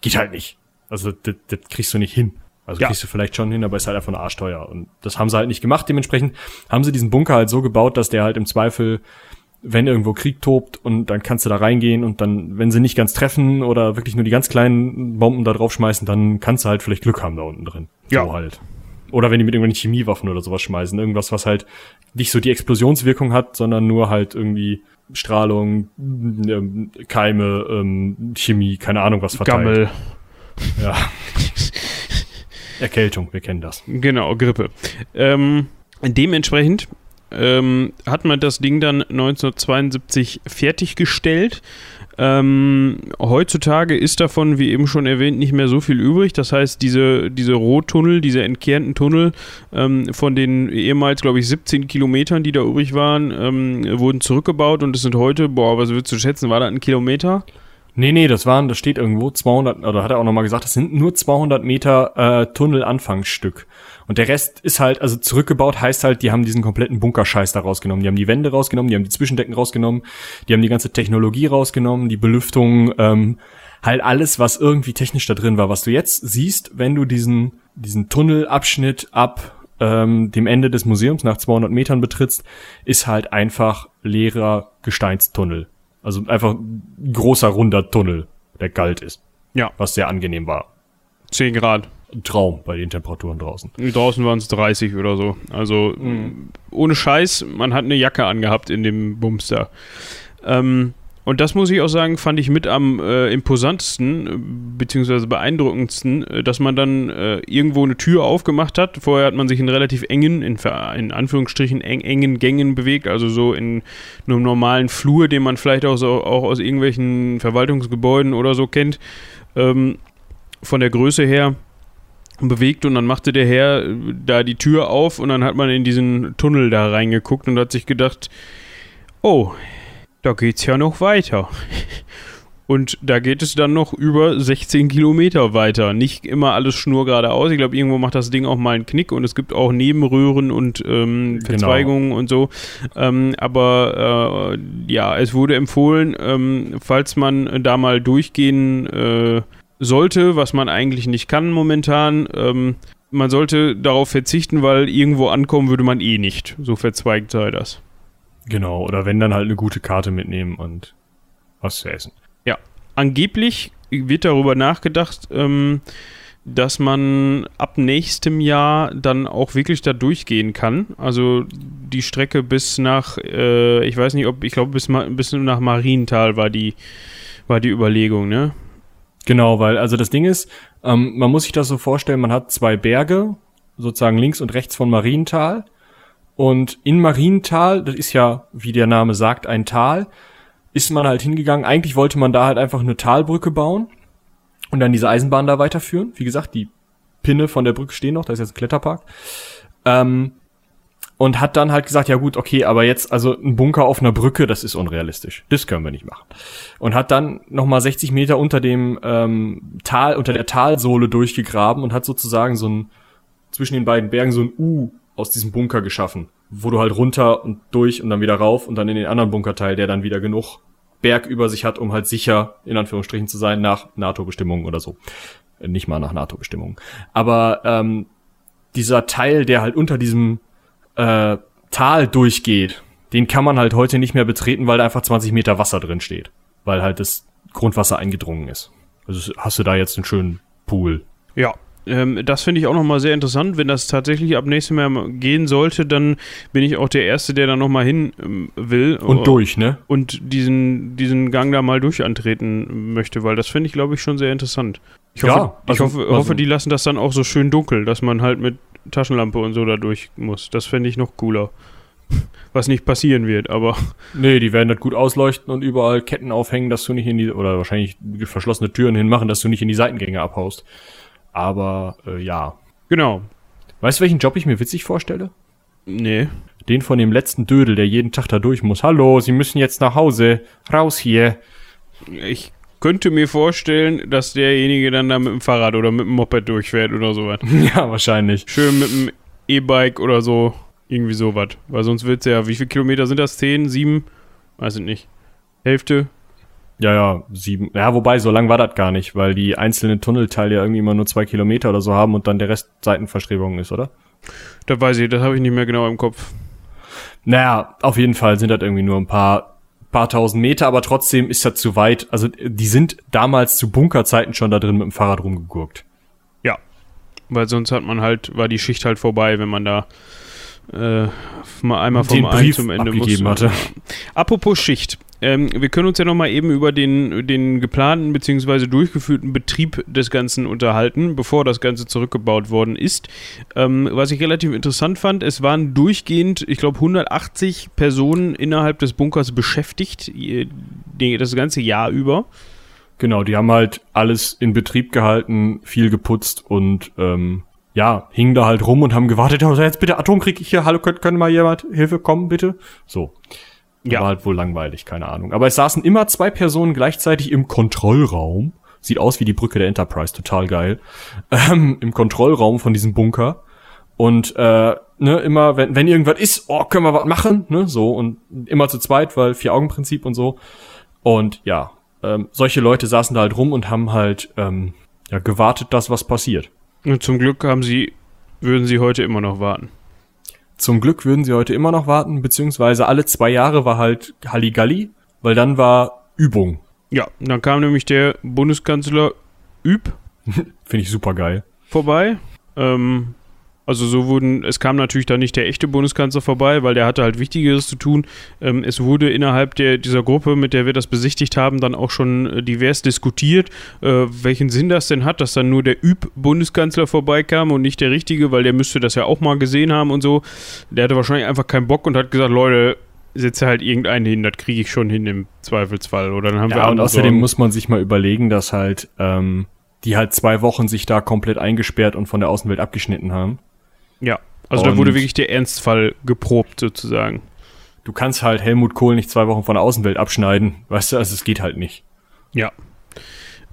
geht halt nicht. Also das, das kriegst du nicht hin. Also ja. kriegst du vielleicht schon hin, aber ist halt einfach ein arschteuer. Und das haben sie halt nicht gemacht. Dementsprechend haben sie diesen Bunker halt so gebaut, dass der halt im Zweifel, wenn irgendwo Krieg tobt und dann kannst du da reingehen und dann, wenn sie nicht ganz treffen oder wirklich nur die ganz kleinen Bomben da drauf schmeißen, dann kannst du halt vielleicht Glück haben da unten drin. Ja. So halt. Oder wenn die mit irgendwelchen Chemiewaffen oder sowas schmeißen. Irgendwas, was halt nicht so die Explosionswirkung hat, sondern nur halt irgendwie Strahlung, ähm, Keime, ähm, Chemie, keine Ahnung was verteilt. Gammel. Ja. Erkältung, wir kennen das. Genau, Grippe. Ähm, dementsprechend ähm, hat man das Ding dann 1972 fertiggestellt. Ähm, heutzutage ist davon, wie eben schon erwähnt, nicht mehr so viel übrig. Das heißt, diese, diese Rohtunnel, diese entkernten Tunnel ähm, von den ehemals, glaube ich, 17 Kilometern, die da übrig waren, ähm, wurden zurückgebaut und es sind heute, boah, was würdest du schätzen, war da ein Kilometer? Nee, nee, das waren, das steht irgendwo 200, oder hat er auch nochmal gesagt, das sind nur 200 Meter äh, Tunnelanfangsstück. Und der Rest ist halt, also zurückgebaut heißt halt, die haben diesen kompletten Bunkerscheiß da rausgenommen. Die haben die Wände rausgenommen, die haben die Zwischendecken rausgenommen, die haben die ganze Technologie rausgenommen, die Belüftung, ähm, halt alles, was irgendwie technisch da drin war. Was du jetzt siehst, wenn du diesen, diesen Tunnelabschnitt ab ähm, dem Ende des Museums nach 200 Metern betrittst, ist halt einfach leerer Gesteinstunnel. Also einfach ein großer runder Tunnel, der kalt ist. Ja. Was sehr angenehm war. 10 Grad. Ein Traum bei den Temperaturen draußen. Draußen waren es 30 oder so. Also mhm. ohne Scheiß, man hat eine Jacke angehabt in dem Bumster. Ähm, und das muss ich auch sagen, fand ich mit am äh, imposantesten, äh, beziehungsweise beeindruckendsten, äh, dass man dann äh, irgendwo eine Tür aufgemacht hat. Vorher hat man sich in relativ engen, in, in Anführungsstrichen eng, engen Gängen bewegt, also so in einem normalen Flur, den man vielleicht auch, so, auch aus irgendwelchen Verwaltungsgebäuden oder so kennt, ähm, von der Größe her bewegt und dann machte der Herr äh, da die Tür auf und dann hat man in diesen Tunnel da reingeguckt und hat sich gedacht, oh, da geht's ja noch weiter. Und da geht es dann noch über 16 Kilometer weiter. Nicht immer alles schnurgeradeaus. Ich glaube, irgendwo macht das Ding auch mal einen Knick und es gibt auch Nebenröhren und ähm, genau. Verzweigungen genau. und so. Ähm, aber äh, ja, es wurde empfohlen, ähm, falls man da mal durchgehen äh, sollte, was man eigentlich nicht kann momentan, ähm, man sollte darauf verzichten, weil irgendwo ankommen würde man eh nicht. So verzweigt sei das. Genau, oder wenn dann halt eine gute Karte mitnehmen und was zu essen. Ja, angeblich wird darüber nachgedacht, ähm, dass man ab nächstem Jahr dann auch wirklich da durchgehen kann. Also die Strecke bis nach, äh, ich weiß nicht, ob, ich glaube bis, bis nach Marienthal war die, war die Überlegung, ne? Genau, weil, also das Ding ist, ähm, man muss sich das so vorstellen, man hat zwei Berge, sozusagen links und rechts von Marienthal und in Marienthal, das ist ja, wie der Name sagt, ein Tal, ist man halt hingegangen. Eigentlich wollte man da halt einfach eine Talbrücke bauen und dann diese Eisenbahn da weiterführen. Wie gesagt, die Pinne von der Brücke stehen noch, da ist jetzt ein Kletterpark. Ähm, und hat dann halt gesagt, ja gut, okay, aber jetzt also ein Bunker auf einer Brücke, das ist unrealistisch. Das können wir nicht machen. Und hat dann nochmal 60 Meter unter dem ähm, Tal, unter der Talsohle durchgegraben und hat sozusagen so ein zwischen den beiden Bergen so ein U aus diesem Bunker geschaffen, wo du halt runter und durch und dann wieder rauf und dann in den anderen Bunkerteil, der dann wieder genug Berg über sich hat, um halt sicher, in Anführungsstrichen, zu sein nach NATO-Bestimmungen oder so. Äh, nicht mal nach NATO-Bestimmungen. Aber ähm, dieser Teil, der halt unter diesem äh, Tal durchgeht, den kann man halt heute nicht mehr betreten, weil da einfach 20 Meter Wasser drin steht. Weil halt das Grundwasser eingedrungen ist. Also hast du da jetzt einen schönen Pool. Ja, ähm, das finde ich auch nochmal sehr interessant. Wenn das tatsächlich ab nächstem Jahr gehen sollte, dann bin ich auch der Erste, der da nochmal hin ähm, will. Und durch, ne? Und diesen, diesen Gang da mal durch antreten möchte, weil das finde ich, glaube ich, schon sehr interessant. Ich hoffe, Ja, also- ich hoffe, also- hoffe, die lassen das dann auch so schön dunkel, dass man halt mit Taschenlampe und so da durch muss. Das fände ich noch cooler. Was nicht passieren wird, aber Nee, die werden das gut ausleuchten und überall Ketten aufhängen, dass du nicht in die, oder wahrscheinlich verschlossene Türen hinmachen, dass du nicht in die Seitengänge abhaust. Aber, äh, ja. genau. Weißt du, welchen Job ich mir witzig vorstelle? Nee. Den von dem letzten Dödel, der jeden Tag da durch muss. Hallo, Sie müssen jetzt nach Hause. Raus hier. Ich könnte mir vorstellen, dass derjenige dann da mit dem Fahrrad oder mit dem Moped durchfährt oder sowas. ja, wahrscheinlich. Schön mit dem E-Bike oder so. Irgendwie sowas. Weil sonst wird's ja, wie viele Kilometer sind das? Zehn, sieben? Weiß ich nicht. Hälfte? Ja, ja, sieben. Ja, wobei, so lang war das gar nicht, weil die einzelnen Tunnelteile ja irgendwie immer nur zwei Kilometer oder so haben und dann der Rest Seitenverstrebungen ist, oder? Das weiß ich, das habe ich nicht mehr genau im Kopf. Naja, auf jeden Fall sind das irgendwie nur ein paar, paar tausend Meter, aber trotzdem ist das zu weit. Also, die sind damals zu Bunkerzeiten schon da drin mit dem Fahrrad rumgegurkt. Ja. Weil sonst hat man halt, war die Schicht halt vorbei, wenn man da äh, mal einmal vom Den Brief zum Ende abgegeben musste. hatte. Apropos Schicht. Ähm, wir können uns ja nochmal eben über den, den geplanten bzw. durchgeführten Betrieb des Ganzen unterhalten, bevor das Ganze zurückgebaut worden ist. Ähm, was ich relativ interessant fand, es waren durchgehend, ich glaube, 180 Personen innerhalb des Bunkers beschäftigt, äh, das ganze Jahr über. Genau, die haben halt alles in Betrieb gehalten, viel geputzt und ähm, ja, hingen da halt rum und haben gewartet, oh, jetzt bitte Atomkrieg hier, hallo, könnte könnt mal jemand Hilfe kommen, bitte? So. Ja. War halt wohl langweilig, keine Ahnung. Aber es saßen immer zwei Personen gleichzeitig im Kontrollraum. Sieht aus wie die Brücke der Enterprise, total geil. Ähm, Im Kontrollraum von diesem Bunker. Und äh, ne, immer, wenn, wenn irgendwas ist, oh, können wir was machen, ne? So, und immer zu zweit, weil Vier-Augen-Prinzip und so. Und ja, ähm, solche Leute saßen da halt rum und haben halt ähm, ja, gewartet, dass was passiert. Und zum Glück haben sie, würden sie heute immer noch warten. Zum Glück würden sie heute immer noch warten, beziehungsweise alle zwei Jahre war halt Halligalli, weil dann war Übung. Ja, dann kam nämlich der Bundeskanzler Üb Finde ich super geil. vorbei. Ähm, also so wurden, es kam natürlich dann nicht der echte Bundeskanzler vorbei, weil der hatte halt Wichtigeres zu tun. Ähm, es wurde innerhalb der, dieser Gruppe, mit der wir das besichtigt haben, dann auch schon äh, divers diskutiert, äh, welchen Sinn das denn hat, dass dann nur der Üb-Bundeskanzler vorbeikam und nicht der richtige, weil der müsste das ja auch mal gesehen haben und so. Der hatte wahrscheinlich einfach keinen Bock und hat gesagt, Leute, setze halt irgendeinen hin, das kriege ich schon hin im Zweifelsfall. Oder dann haben wir Ja, und andere außerdem Sorgen. muss man sich mal überlegen, dass halt ähm, die halt zwei Wochen sich da komplett eingesperrt und von der Außenwelt abgeschnitten haben. Ja, also da Und- wurde wirklich der Ernstfall geprobt sozusagen. Du kannst halt Helmut Kohl nicht zwei Wochen von der Außenwelt abschneiden, weißt du, also es geht halt nicht. Ja.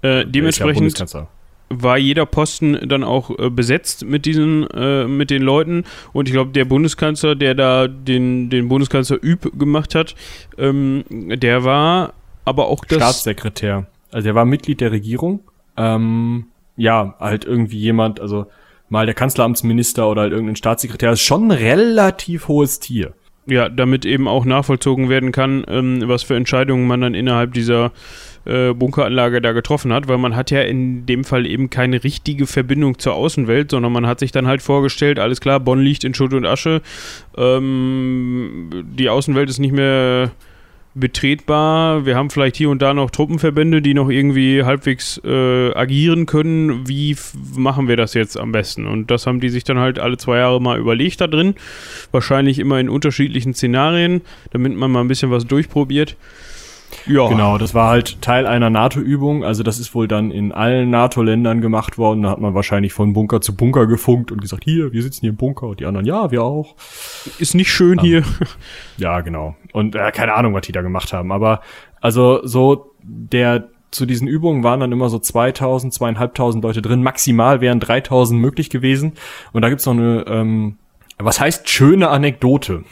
Äh, ja dementsprechend Bundeskanzler. war jeder Posten dann auch äh, besetzt mit diesen, äh, mit den Leuten. Und ich glaube, der Bundeskanzler, der da den, den Bundeskanzler Üb gemacht hat, ähm, der war aber auch das. Staatssekretär. Also er war Mitglied der Regierung. Ähm, ja, halt irgendwie jemand, also mal der Kanzleramtsminister oder halt irgendein Staatssekretär, ist schon ein relativ hohes Tier. Ja, damit eben auch nachvollzogen werden kann, ähm, was für Entscheidungen man dann innerhalb dieser äh, Bunkeranlage da getroffen hat, weil man hat ja in dem Fall eben keine richtige Verbindung zur Außenwelt, sondern man hat sich dann halt vorgestellt, alles klar, Bonn liegt in Schutt und Asche, ähm, die Außenwelt ist nicht mehr betretbar, wir haben vielleicht hier und da noch Truppenverbände, die noch irgendwie halbwegs äh, agieren können, wie machen wir das jetzt am besten? Und das haben die sich dann halt alle zwei Jahre mal überlegt da drin, wahrscheinlich immer in unterschiedlichen Szenarien, damit man mal ein bisschen was durchprobiert. Ja, Genau, das war halt Teil einer NATO-Übung. Also das ist wohl dann in allen NATO-Ländern gemacht worden. Da hat man wahrscheinlich von Bunker zu Bunker gefunkt und gesagt, hier, wir sitzen hier im Bunker. Und die anderen, ja, wir auch. ist nicht schön hier. Ja, genau. Und äh, keine Ahnung, was die da gemacht haben. Aber also so der zu diesen Übungen waren dann immer so 2000, zweieinhalbtausend Leute drin. Maximal wären 3000 möglich gewesen. Und da gibt's noch eine, ähm, was heißt schöne Anekdote.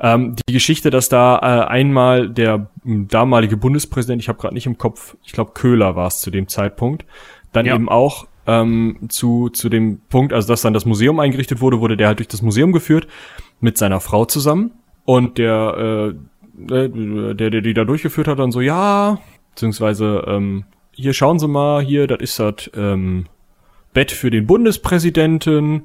Ähm, die Geschichte, dass da äh, einmal der m, damalige Bundespräsident, ich habe gerade nicht im Kopf, ich glaube Köhler war es zu dem Zeitpunkt, dann Ja. eben auch ähm, zu, zu dem Punkt, also dass dann das Museum eingerichtet wurde, wurde der halt durch das Museum geführt mit seiner Frau zusammen. Und der, äh, äh, der, der die da durchgeführt hat, dann so, ja, beziehungsweise, ähm, hier schauen Sie mal, hier, das ist das ähm, Bett für den Bundespräsidenten.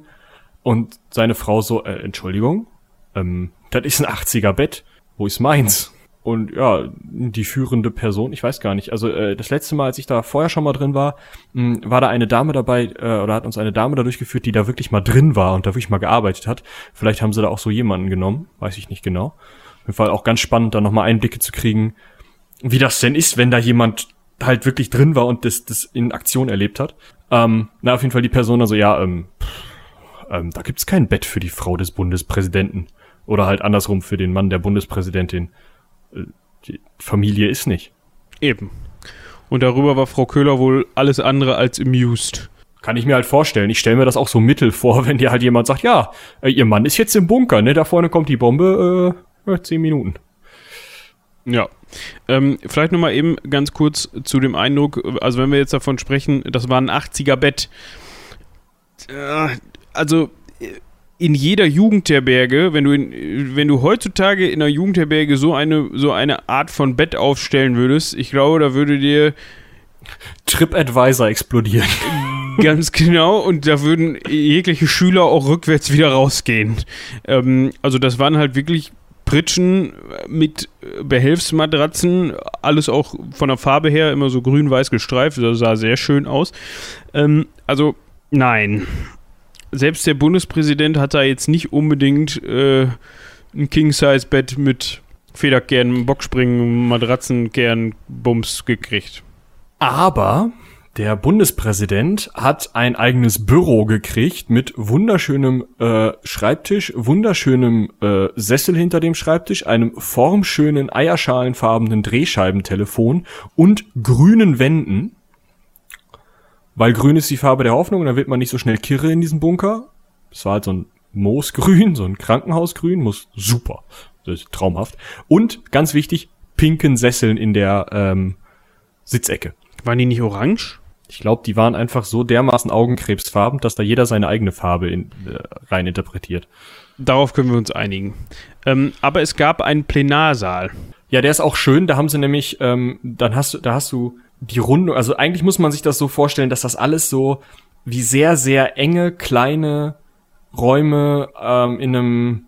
Und seine Frau so, äh, Entschuldigung, ähm, das ist ein 80er Bett. Wo ist meins? Und ja, die führende Person, ich weiß gar nicht. Also äh, das letzte Mal, als ich da vorher schon mal drin war, mh, hm, war da eine Dame dabei äh, oder hat uns eine Dame da durchgeführt, die da wirklich mal drin war und da wirklich mal gearbeitet hat. Vielleicht haben sie da auch so jemanden genommen, weiß ich nicht genau. Auf jeden Fall auch ganz spannend, da nochmal Einblicke zu kriegen, wie das denn ist, wenn da jemand halt wirklich drin war und das, das in Aktion erlebt hat. Ähm, na, auf jeden Fall die Person also, ja, ähm, ähm, da gibt's kein Bett für die Frau des Bundespräsidenten. Oder halt andersrum für den Mann der Bundespräsidentin. Äh, die Familie ist nicht. Eben. Und darüber war Frau Köhler wohl alles andere als amused. Kann ich mir halt vorstellen. Ich stelle mir das auch so mittel vor, wenn dir halt jemand sagt, ja, äh, ihr Mann ist jetzt im Bunker, ne? Da vorne kommt die Bombe, äh, zehn Minuten. Ja. Ähm, vielleicht nochmal eben ganz kurz zu dem Eindruck, also wenn wir jetzt davon sprechen, das war ein 80er Bett. Äh, also in jeder Jugendherberge, wenn du, in, wenn du heutzutage in einer Jugendherberge so eine, so eine Art von Bett aufstellen würdest, ich glaube, da würde dir TripAdvisor explodieren. Ganz genau, und da würden jegliche Schüler auch rückwärts wieder rausgehen. Ähm, also das waren halt wirklich Pritschen mit Behelfsmatratzen, alles auch von der Farbe her immer so grün-weiß gestreift, das sah sehr schön aus. Ähm, also nein, selbst der Bundespräsident hat da jetzt nicht unbedingt äh, ein King-Size-Bett mit Federkern, Bockspringen, Matratzenkern, Bums gekriegt. Aber der Bundespräsident hat ein eigenes Büro gekriegt mit wunderschönem äh, Schreibtisch, wunderschönem äh, Sessel hinter dem Schreibtisch, einem formschönen eierschalenfarbenen Drehscheibentelefon und grünen Wänden. Weil grün ist die Farbe der Hoffnung und dann wird man nicht so schnell kirre in diesem Bunker. Es war halt so ein Moosgrün, so ein Krankenhausgrün, muss super. Das ist traumhaft. Und ganz wichtig, pinken Sesseln in der ähm, Sitzecke. Waren die nicht orange? Ich glaube, die waren einfach so dermaßen augenkrebsfarben, dass da jeder seine eigene Farbe in, äh, rein interpretiert. Darauf können wir uns einigen. Ähm, aber es gab einen Plenarsaal. Ja, der ist auch schön. Da haben sie nämlich, ähm, dann hast du, da hast du die Rundung. Also eigentlich muss man sich das so vorstellen, dass das alles so wie sehr, sehr enge, kleine Räume ähm, in einem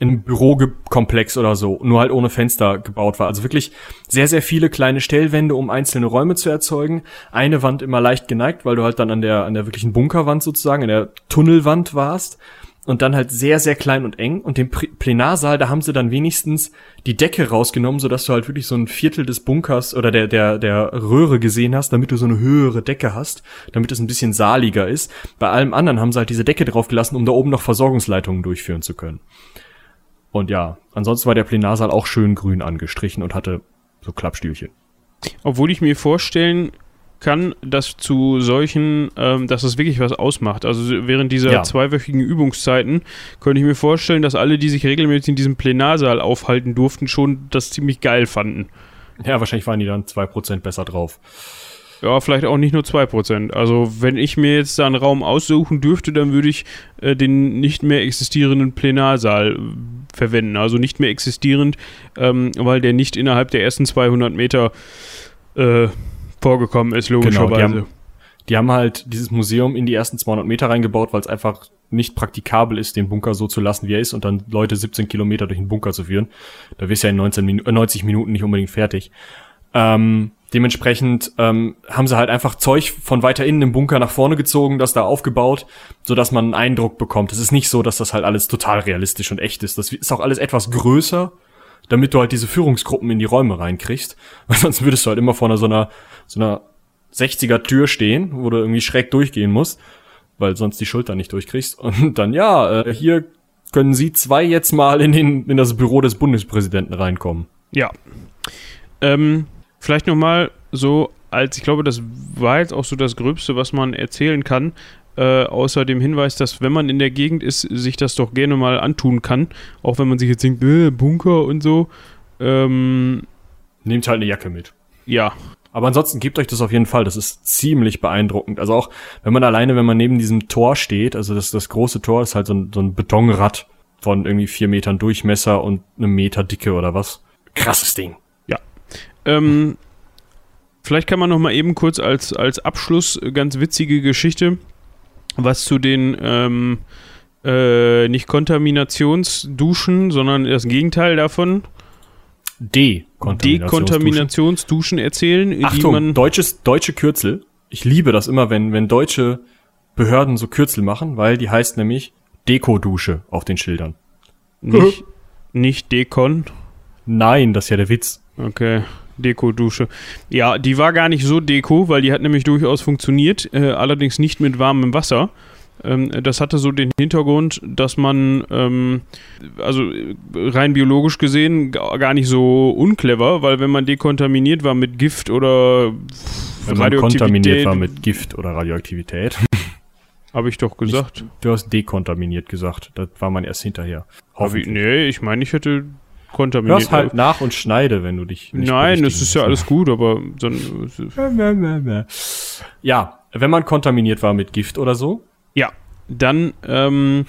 in einem Bürokomplex oder so, nur halt ohne Fenster gebaut war. Also wirklich sehr, sehr viele kleine Stellwände, um einzelne Räume zu erzeugen. Eine Wand immer leicht geneigt, weil du halt dann an der, an der wirklichen Bunkerwand sozusagen, in der Tunnelwand warst. Und dann halt sehr, sehr klein und eng. Und den Plenarsaal, da haben sie dann wenigstens die Decke rausgenommen, sodass du halt wirklich so ein Viertel des Bunkers oder der, der, der Röhre gesehen hast, damit du so eine höhere Decke hast, damit es ein bisschen saliger ist. Bei allem anderen haben sie halt diese Decke draufgelassen, um da oben noch Versorgungsleitungen durchführen zu können. Und ja, ansonsten war der Plenarsaal auch schön grün angestrichen und hatte so Klappstühlchen. Obwohl ich mir vorstellen kann, dass zu solchen, ähm, dass das wirklich was ausmacht. Also während dieser ja. zweiwöchigen Übungszeiten könnte ich mir vorstellen, dass alle, die sich regelmäßig in diesem Plenarsaal aufhalten durften, schon das ziemlich geil fanden. Ja, wahrscheinlich waren die dann zwei Prozent besser drauf. Ja, vielleicht auch nicht nur 2%. Also wenn ich mir jetzt da einen Raum aussuchen dürfte, dann würde ich äh, den nicht mehr existierenden Plenarsaal äh, verwenden. Also nicht mehr existierend, ähm, weil der nicht innerhalb der ersten 200 Meter äh, vorgekommen ist, logischerweise. Genau, die, haben, halt dieses Museum in die ersten 200 Meter reingebaut, weil es einfach nicht praktikabel ist, den Bunker so zu lassen, wie er ist und dann Leute 17 Kilometer durch den Bunker zu führen. Da wirst du ja in 19 Minu 90 Minuten nicht unbedingt fertig. Ähm, Dementsprechend ähm, haben sie halt einfach Zeug von weiter innen im Bunker nach vorne gezogen, das da aufgebaut, so dass man einen Eindruck bekommt. Es ist nicht so, dass das halt alles total realistisch und echt ist. Das ist auch alles etwas größer, damit du halt diese Führungsgruppen in die Räume reinkriegst. Weil sonst würdest du halt immer vor einer so einer so einer 60er Tür stehen, wo du irgendwie schräg durchgehen musst, weil sonst die Schulter nicht durchkriegst. Und dann ja, äh, hier können Sie zwei jetzt mal in den in das Büro des Bundespräsidenten reinkommen. Ja. Ähm, Vielleicht nochmal so, als ich glaube, das war jetzt auch so das Gröbste, was man erzählen kann, äh, außer dem Hinweis, dass wenn man in der Gegend ist, sich das doch gerne mal antun kann, auch wenn man sich jetzt denkt, äh, Bunker und so. Ähm, Nehmt halt eine Jacke mit. Ja. Aber ansonsten gebt euch das auf jeden Fall, das ist ziemlich beeindruckend. Also auch, wenn man alleine, wenn man neben diesem Tor steht, also das, das große Tor ist halt so ein, so ein Betonrad, von irgendwie vier Metern Durchmesser und einem Meter Dicke oder was. Krasses Ding. Ja. Ähm, vielleicht kann man noch mal eben kurz als, als Abschluss äh, ganz witzige Geschichte was zu den ähm, äh, nicht Kontaminationsduschen, sondern das Gegenteil davon. Dekontaminationsduschen erzählen. Achtung, deutsches, deutsche Kürzel. Ich liebe das immer, wenn, wenn deutsche Behörden so Kürzel machen, weil die heißt nämlich Dekodusche auf den Schildern. Nicht, nicht Dekon? Nein, das ist ja der Witz. Okay. Deko-Dusche. Ja, die war gar nicht so Deko, weil die hat nämlich durchaus funktioniert, äh, allerdings nicht mit warmem Wasser. Ähm, das hatte so den Hintergrund, dass man, ähm, also rein biologisch gesehen, gar nicht so unclever, weil wenn man dekontaminiert war mit Gift oder wenn man kontaminiert war mit Gift oder Radioaktivität. Habe ich doch gesagt. Ich, du hast dekontaminiert gesagt. Das war man erst hinterher. Ich, nee, ich meine, ich hätte kontaminiert. Hör's halt nach und schneide, wenn du dich Nein, es ist ja alles gut, aber dann. ja, wenn man kontaminiert war mit Gift oder so. Ja, dann ähm,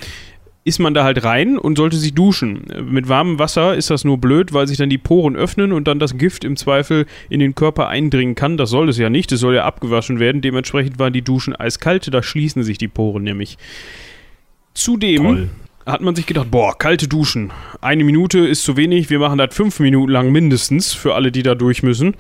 ist man da halt rein und sollte sich duschen. Mit warmem Wasser ist das nur blöd, weil sich dann die Poren öffnen und dann das Gift im Zweifel in den Körper eindringen kann. Das soll es ja nicht, es soll ja abgewaschen werden. Dementsprechend waren die Duschen eiskalt, da schließen sich die Poren nämlich. Zudem Toll hat man sich gedacht, boah, kalte Duschen. Eine Minute ist zu wenig, wir machen das fünf Minuten lang mindestens für alle, die da durch müssen.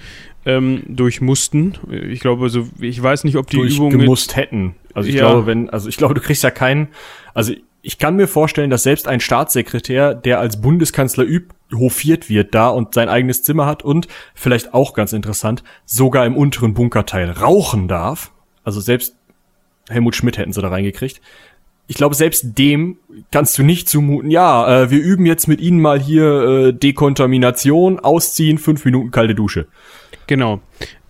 Ähm, durch mussten. Ich glaube, also, ich weiß nicht, ob die durch Übung. gemusst hätten. Also ich ja. glaube, wenn, also ich glaube, du kriegst ja keinen, also ich kann mir vorstellen, dass selbst ein Staatssekretär, der als Bundeskanzler übt, hofiert wird da und sein eigenes Zimmer hat und vielleicht auch ganz interessant, sogar im unteren Bunkerteil rauchen darf. Also selbst Helmut Schmidt hätten sie da reingekriegt ich glaube, selbst dem kannst du nicht zumuten, ja, äh, wir üben jetzt mit ihnen mal hier äh, Dekontamination, ausziehen, fünf Minuten kalte Dusche. Genau.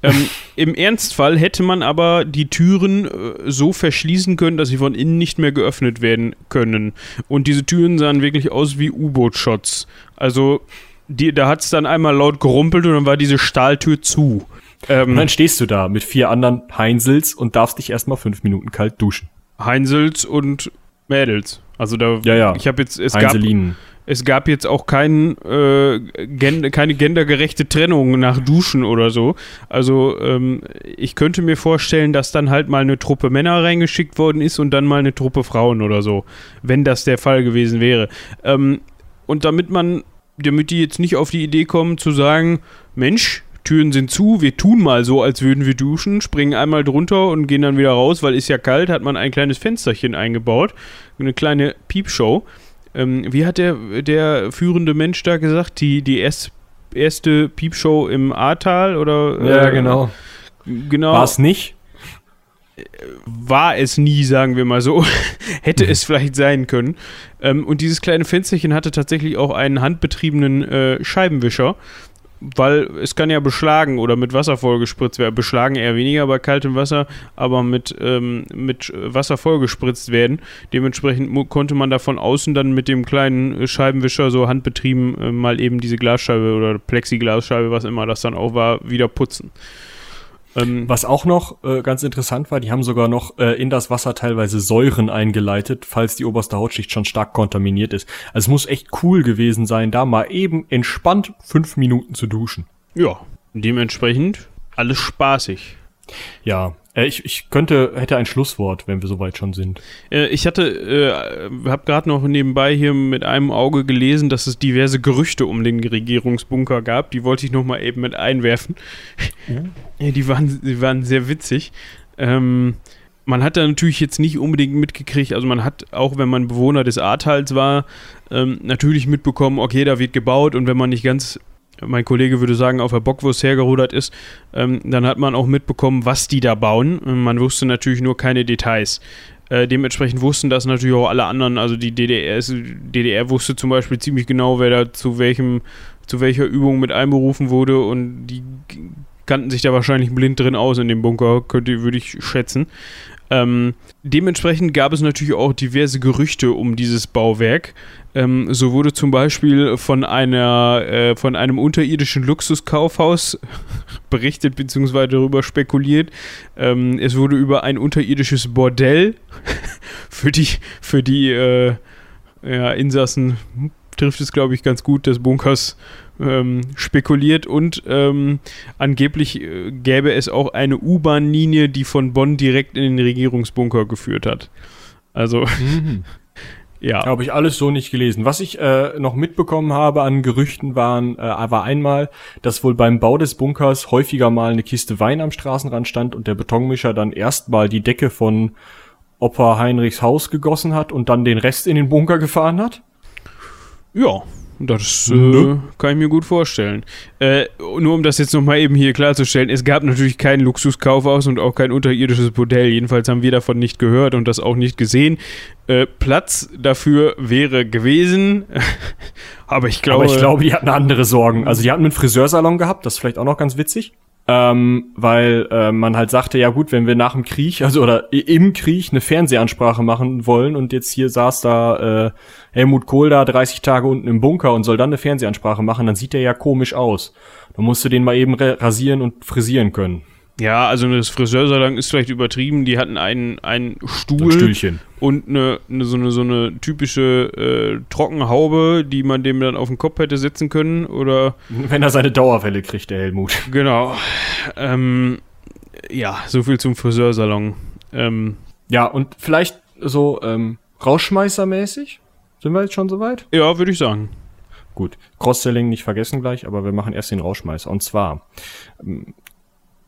Ähm, Im Ernstfall hätte man aber die Türen äh, so verschließen können, dass sie von innen nicht mehr geöffnet werden können. Und diese Türen sahen wirklich aus wie U-Boot-Shots. Also, die, da hat es dann einmal laut gerumpelt und dann war diese Stahltür zu. Ähm, und dann stehst du da mit vier anderen Heinsels und darfst dich erstmal fünf Minuten kalt duschen. Heinsels und Mädels. Also da, ja, ja. ich habe jetzt, es gab, es gab jetzt auch kein, äh, gen, keine gendergerechte Trennung nach Duschen oder so. Also ähm, ich könnte mir vorstellen, dass dann halt mal eine Truppe Männer reingeschickt worden ist und dann mal eine Truppe Frauen oder so, wenn das der Fall gewesen wäre. Ähm, und damit man, damit die jetzt nicht auf die Idee kommen zu sagen, Mensch, Türen sind zu, wir tun mal so, als würden wir duschen, springen einmal drunter und gehen dann wieder raus, weil ist ja kalt, hat man ein kleines Fensterchen eingebaut, eine kleine Piepshow. Ähm, wie hat der, der führende Mensch da gesagt, die, die erst, erste Piepshow im Ahrtal oder? Ja, äh, genau. Genau. War es nicht? war es nie, sagen wir mal so. Hätte es vielleicht sein können. Ähm, und dieses kleine Fensterchen hatte tatsächlich auch einen handbetriebenen äh, Scheibenwischer, weil es kann ja beschlagen oder mit Wasser vollgespritzt werden. Beschlagen eher weniger bei kaltem Wasser, aber mit, ähm, mit Wasser vollgespritzt werden. Dementsprechend konnte man da von außen dann mit dem kleinen Scheibenwischer so handbetrieben äh, mal eben diese Glasscheibe oder Plexiglasscheibe, was immer das dann auch war, wieder putzen. Ähm, Was auch noch äh, ganz interessant war, die haben sogar noch äh, in das Wasser teilweise Säuren eingeleitet, falls die oberste Hautschicht schon stark kontaminiert ist. Also es muss echt cool gewesen sein, da mal eben entspannt fünf Minuten zu duschen. Ja, dementsprechend alles spaßig. Ja, ich, ich könnte, hätte ein Schlusswort, wenn wir soweit schon sind. Äh, ich hatte, äh, habe gerade noch nebenbei hier mit einem Auge gelesen, dass es diverse Gerüchte um den Regierungsbunker gab. Die wollte ich noch mal eben mit einwerfen. Uh. Die, waren, die waren sehr witzig. Ähm, man hat da natürlich jetzt nicht unbedingt mitgekriegt, also man hat, auch wenn man Bewohner des Ahrtals war, ähm, natürlich mitbekommen, okay, da wird gebaut und wenn man nicht ganz mein Kollege würde sagen, auf der Bockwurst hergerudert ist, ähm, dann hat man auch mitbekommen, was die da bauen. Man wusste natürlich nur keine Details. Äh, dementsprechend wussten das natürlich auch alle anderen. Also die DDR, DDR wusste zum Beispiel ziemlich genau, wer da zu welchem, zu welcher Übung mit einberufen wurde und die kannten sich da wahrscheinlich blind drin aus in dem Bunker, könnte, würde ich schätzen. Ähm, dementsprechend gab es natürlich auch diverse Gerüchte um dieses Bauwerk. Ähm, so wurde zum Beispiel von einer äh, von einem unterirdischen Luxuskaufhaus berichtet bzw. darüber spekuliert. Ähm, es wurde über ein unterirdisches Bordell für die für die äh, ja, Insassen trifft es, glaube ich, ganz gut des Bunkers ähm, spekuliert und ähm, angeblich äh, gäbe es auch eine U-Bahn-Linie, die von Bonn direkt in den Regierungsbunker geführt hat. Also, Mhm. ja. Habe ich alles so nicht gelesen. Was ich äh, noch mitbekommen habe an Gerüchten waren, äh, war einmal, dass wohl beim Bau des Bunkers häufiger mal eine Kiste Wein am Straßenrand stand und der Betonmischer dann erstmal die Decke von Opa Heinrichs Haus gegossen hat und dann den Rest in den Bunker gefahren hat. Ja, das äh, Ne? kann ich mir gut vorstellen. Äh, nur um das jetzt nochmal eben hier klarzustellen, es gab natürlich kein Luxuskaufhaus und auch kein unterirdisches Bordell. Jedenfalls haben wir davon nicht gehört und das auch nicht gesehen. Äh, Platz dafür wäre gewesen, aber ich glaube... Aber ich glaube, die hatten andere Sorgen. Also die hatten einen Friseursalon gehabt, das ist vielleicht auch noch ganz witzig. Ähm, weil äh, man halt sagte, ja gut, wenn wir nach dem Krieg, also oder im Krieg eine Fernsehansprache machen wollen und jetzt hier saß da äh, Helmut Kohl da 30 Tage unten im Bunker und soll dann eine Fernsehansprache machen, dann sieht der ja komisch aus. Dann musst du den mal eben ra- rasieren und frisieren können. Ja, also das Friseursalon ist vielleicht übertrieben. Die hatten einen, einen Stuhl Ein Stühlchen. und eine, eine, so, eine, so eine typische äh, Trockenhaube, die man dem dann auf den Kopf hätte setzen können. Oder Wenn er seine Dauerwelle kriegt, der Helmut. genau. Ähm, ja, so viel zum Friseursalon. Ähm, Ja, und vielleicht so ähm, Rausschmeißermäßig? Sind wir jetzt schon soweit? ja, würde ich sagen. Gut, Cross-Selling nicht vergessen gleich, aber wir machen erst den Rauschmeißer. Und zwar, ähm,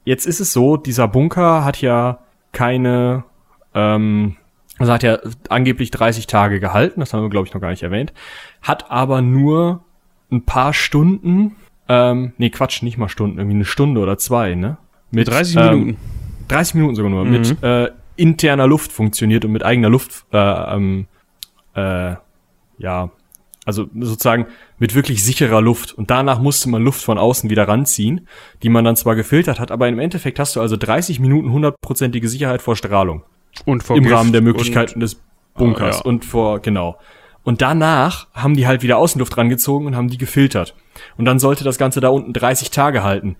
jetzt ist es so, dieser Bunker hat ja keine, ähm, also hat ja angeblich 30 Tage gehalten, das haben wir, glaube ich, noch gar nicht erwähnt, hat aber nur ein paar Stunden, ähm, nee, Quatsch, nicht mal Stunden, irgendwie eine Stunde oder zwei, ne? Mit 30 ähm, Minuten. 30 Minuten sogar nur, Mhm. mit äh, interner Luft funktioniert und mit eigener Luft, äh, ähm, äh, ja, also sozusagen mit wirklich sicherer Luft. Und danach musste man Luft von außen wieder ranziehen, die man dann zwar gefiltert hat, aber im Endeffekt hast du also 30 Minuten hundertprozentige Sicherheit vor Strahlung. Und vor Im Gift Rahmen der und- Möglichkeiten des Bunkers Ah, ja. und vor, genau. Und danach haben die halt wieder Außenluft rangezogen und haben die gefiltert. Und dann sollte das Ganze da unten 30 Tage halten.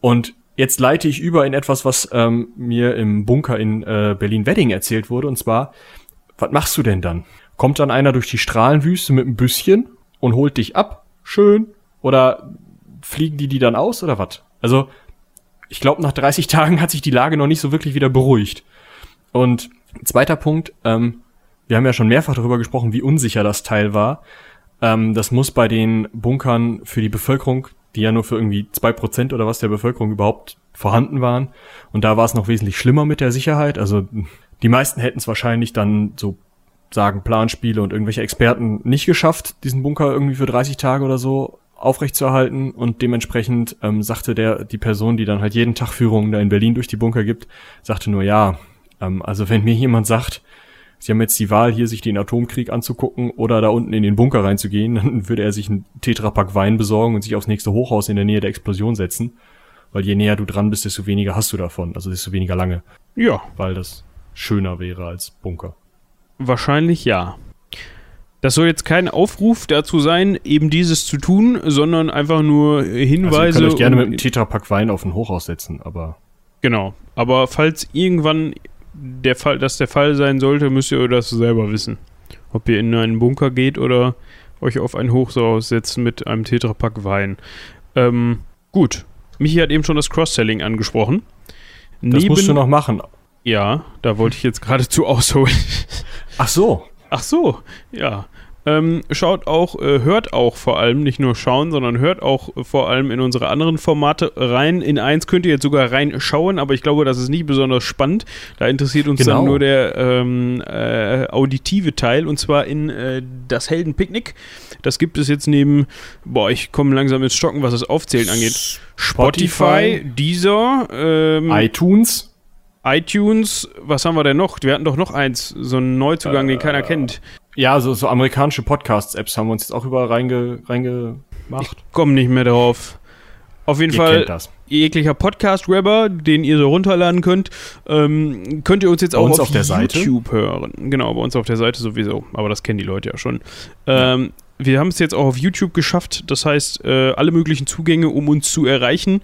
Und jetzt leite ich über in etwas, was ähm, mir im Bunker in äh, Berlin-Wedding erzählt wurde. Und zwar, was machst du denn dann? Kommt dann einer durch die Strahlenwüste mit einem Büsschen und holt dich ab? Schön. Oder fliegen die die dann aus oder was? Also, ich glaube, nach 30 Tagen hat sich die Lage noch nicht so wirklich wieder beruhigt. Und zweiter Punkt, ähm, wir haben ja schon mehrfach darüber gesprochen, wie unsicher das Teil war. Ähm, das muss bei den Bunkern für die Bevölkerung, die ja nur für irgendwie zwei Prozent oder was der Bevölkerung überhaupt vorhanden waren. Und da war es noch wesentlich schlimmer mit der Sicherheit. Also die meisten hätten es wahrscheinlich dann so sagen Planspiele und irgendwelche Experten nicht geschafft, diesen Bunker irgendwie für 30 Tage oder so aufrechtzuerhalten. Und dementsprechend ähm, sagte der die Person, die dann halt jeden Tag Führungen da in Berlin durch die Bunker gibt, sagte nur ja, ähm, also wenn mir jemand sagt, sie haben jetzt die Wahl hier sich den Atomkrieg anzugucken oder da unten in den Bunker reinzugehen, dann würde er sich einen Tetrapack Wein besorgen und sich aufs nächste Hochhaus in der Nähe der Explosion setzen, weil je näher du dran bist, desto weniger hast du davon, also desto weniger lange, Ja, weil das schöner wäre als Bunker. Wahrscheinlich ja. Das soll jetzt kein Aufruf dazu sein, eben dieses zu tun, sondern einfach nur Also ihr Hinweise. könnt euch gerne mit einem Tetrapack Wein auf ein Hochhaus setzen, aber Genau. Aber falls irgendwann der Fall, das der Fall sein sollte, müsst ihr das selber wissen. Ob ihr in einen Bunker geht oder euch auf ein Hochhaus setzt mit einem Tetrapack Wein. Ähm, gut. Michi hat eben schon das Cross-Selling angesprochen. das musst du noch machen. Ja, da wollte ich jetzt geradezu ausholen. Ach so. Ach so, ja. Ähm, schaut auch, äh, hört auch vor allem, nicht nur schauen, sondern hört auch äh, vor allem in unsere anderen Formate rein. In eins könnt ihr jetzt sogar reinschauen, aber ich glaube, das ist nicht besonders spannend. Da interessiert uns Genau. dann nur der ähm, äh, auditive Teil und zwar in äh, das Heldenpicknick. Das gibt es jetzt neben, boah, ich komme langsam ins Stocken, was das Aufzählen angeht. Spotify, Deezer, ähm, iTunes. iTunes, was haben wir denn noch? Wir hatten doch noch eins, so einen Neuzugang, den keiner kennt. Ja, so, so amerikanische Podcasts-Apps haben wir uns jetzt auch überall reinge, reingemacht. Komm nicht mehr drauf. Auf jeden Ihr Fall jeglicher Podcast-Rapper, den ihr so runterladen könnt, ähm, könnt ihr uns jetzt Bei auch uns auf, auf der Seite? YouTube hören. Genau, bei uns auf der Seite sowieso. Aber das kennen die Leute ja schon. Ähm, wir haben es jetzt auch auf YouTube geschafft. Das heißt, äh, alle möglichen Zugänge, um uns zu erreichen,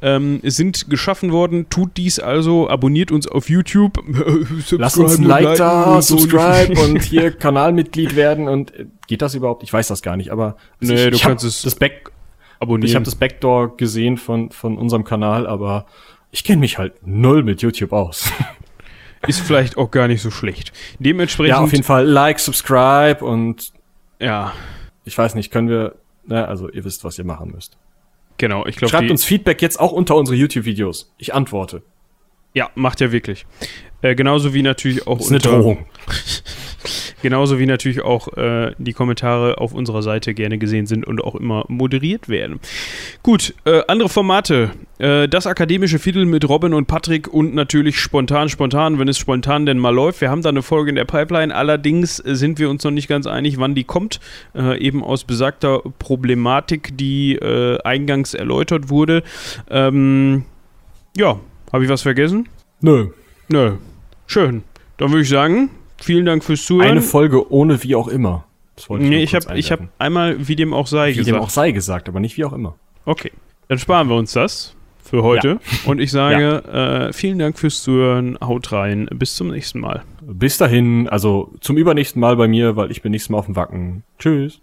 ähm, sind geschaffen worden. Tut dies also, abonniert uns auf YouTube. Lasst uns ein Like da, subscribe und hier Kanalmitglied werden. Und äh, geht das überhaupt? Ich weiß das gar nicht, aber nee, ich, du ich kannst es das Back abonnieren. Ich habe das Backdoor gesehen von, von unserem Kanal, aber ich kenne mich halt null mit YouTube aus. Ist vielleicht auch gar nicht so schlecht. Dementsprechend. Ja, auf jeden Fall Like, Subscribe und ja. Ich weiß nicht, können wir, na, also ihr wisst, was ihr machen müsst. Genau, ich glaube. Schreibt uns Feedback jetzt auch unter unsere YouTube-Videos. Ich antworte. Ja, macht ja wirklich. Äh, genauso wie natürlich auch das ist eine Drohung. genauso wie natürlich auch äh, die Kommentare auf unserer Seite gerne gesehen sind und auch immer moderiert werden. Gut, äh, andere Formate. Äh, das akademische Viertel mit Robin und Patrick und natürlich spontan, spontan, wenn es spontan denn mal läuft. Wir haben da eine Folge in der Pipeline. Allerdings sind wir uns noch nicht ganz einig, wann die kommt. Äh, eben aus besagter Problematik, die äh, eingangs erläutert wurde. Ähm, ja, habe ich was vergessen? Nö. Nö. Schön. Dann würde ich sagen, vielen Dank fürs Zuhören. Eine Folge ohne wie auch immer. Das wollte ich nee, ich habe hab einmal wie dem auch sei wie gesagt. Wie dem auch sei gesagt, aber nicht wie auch immer. Okay. Dann sparen wir uns das für heute. Ja. Und ich sage ja. äh, vielen Dank fürs Zuhören. Haut rein. Bis zum nächsten Mal. Bis dahin. Also zum übernächsten Mal bei mir, weil ich bin nächstes Mal auf dem Wacken. Tschüss.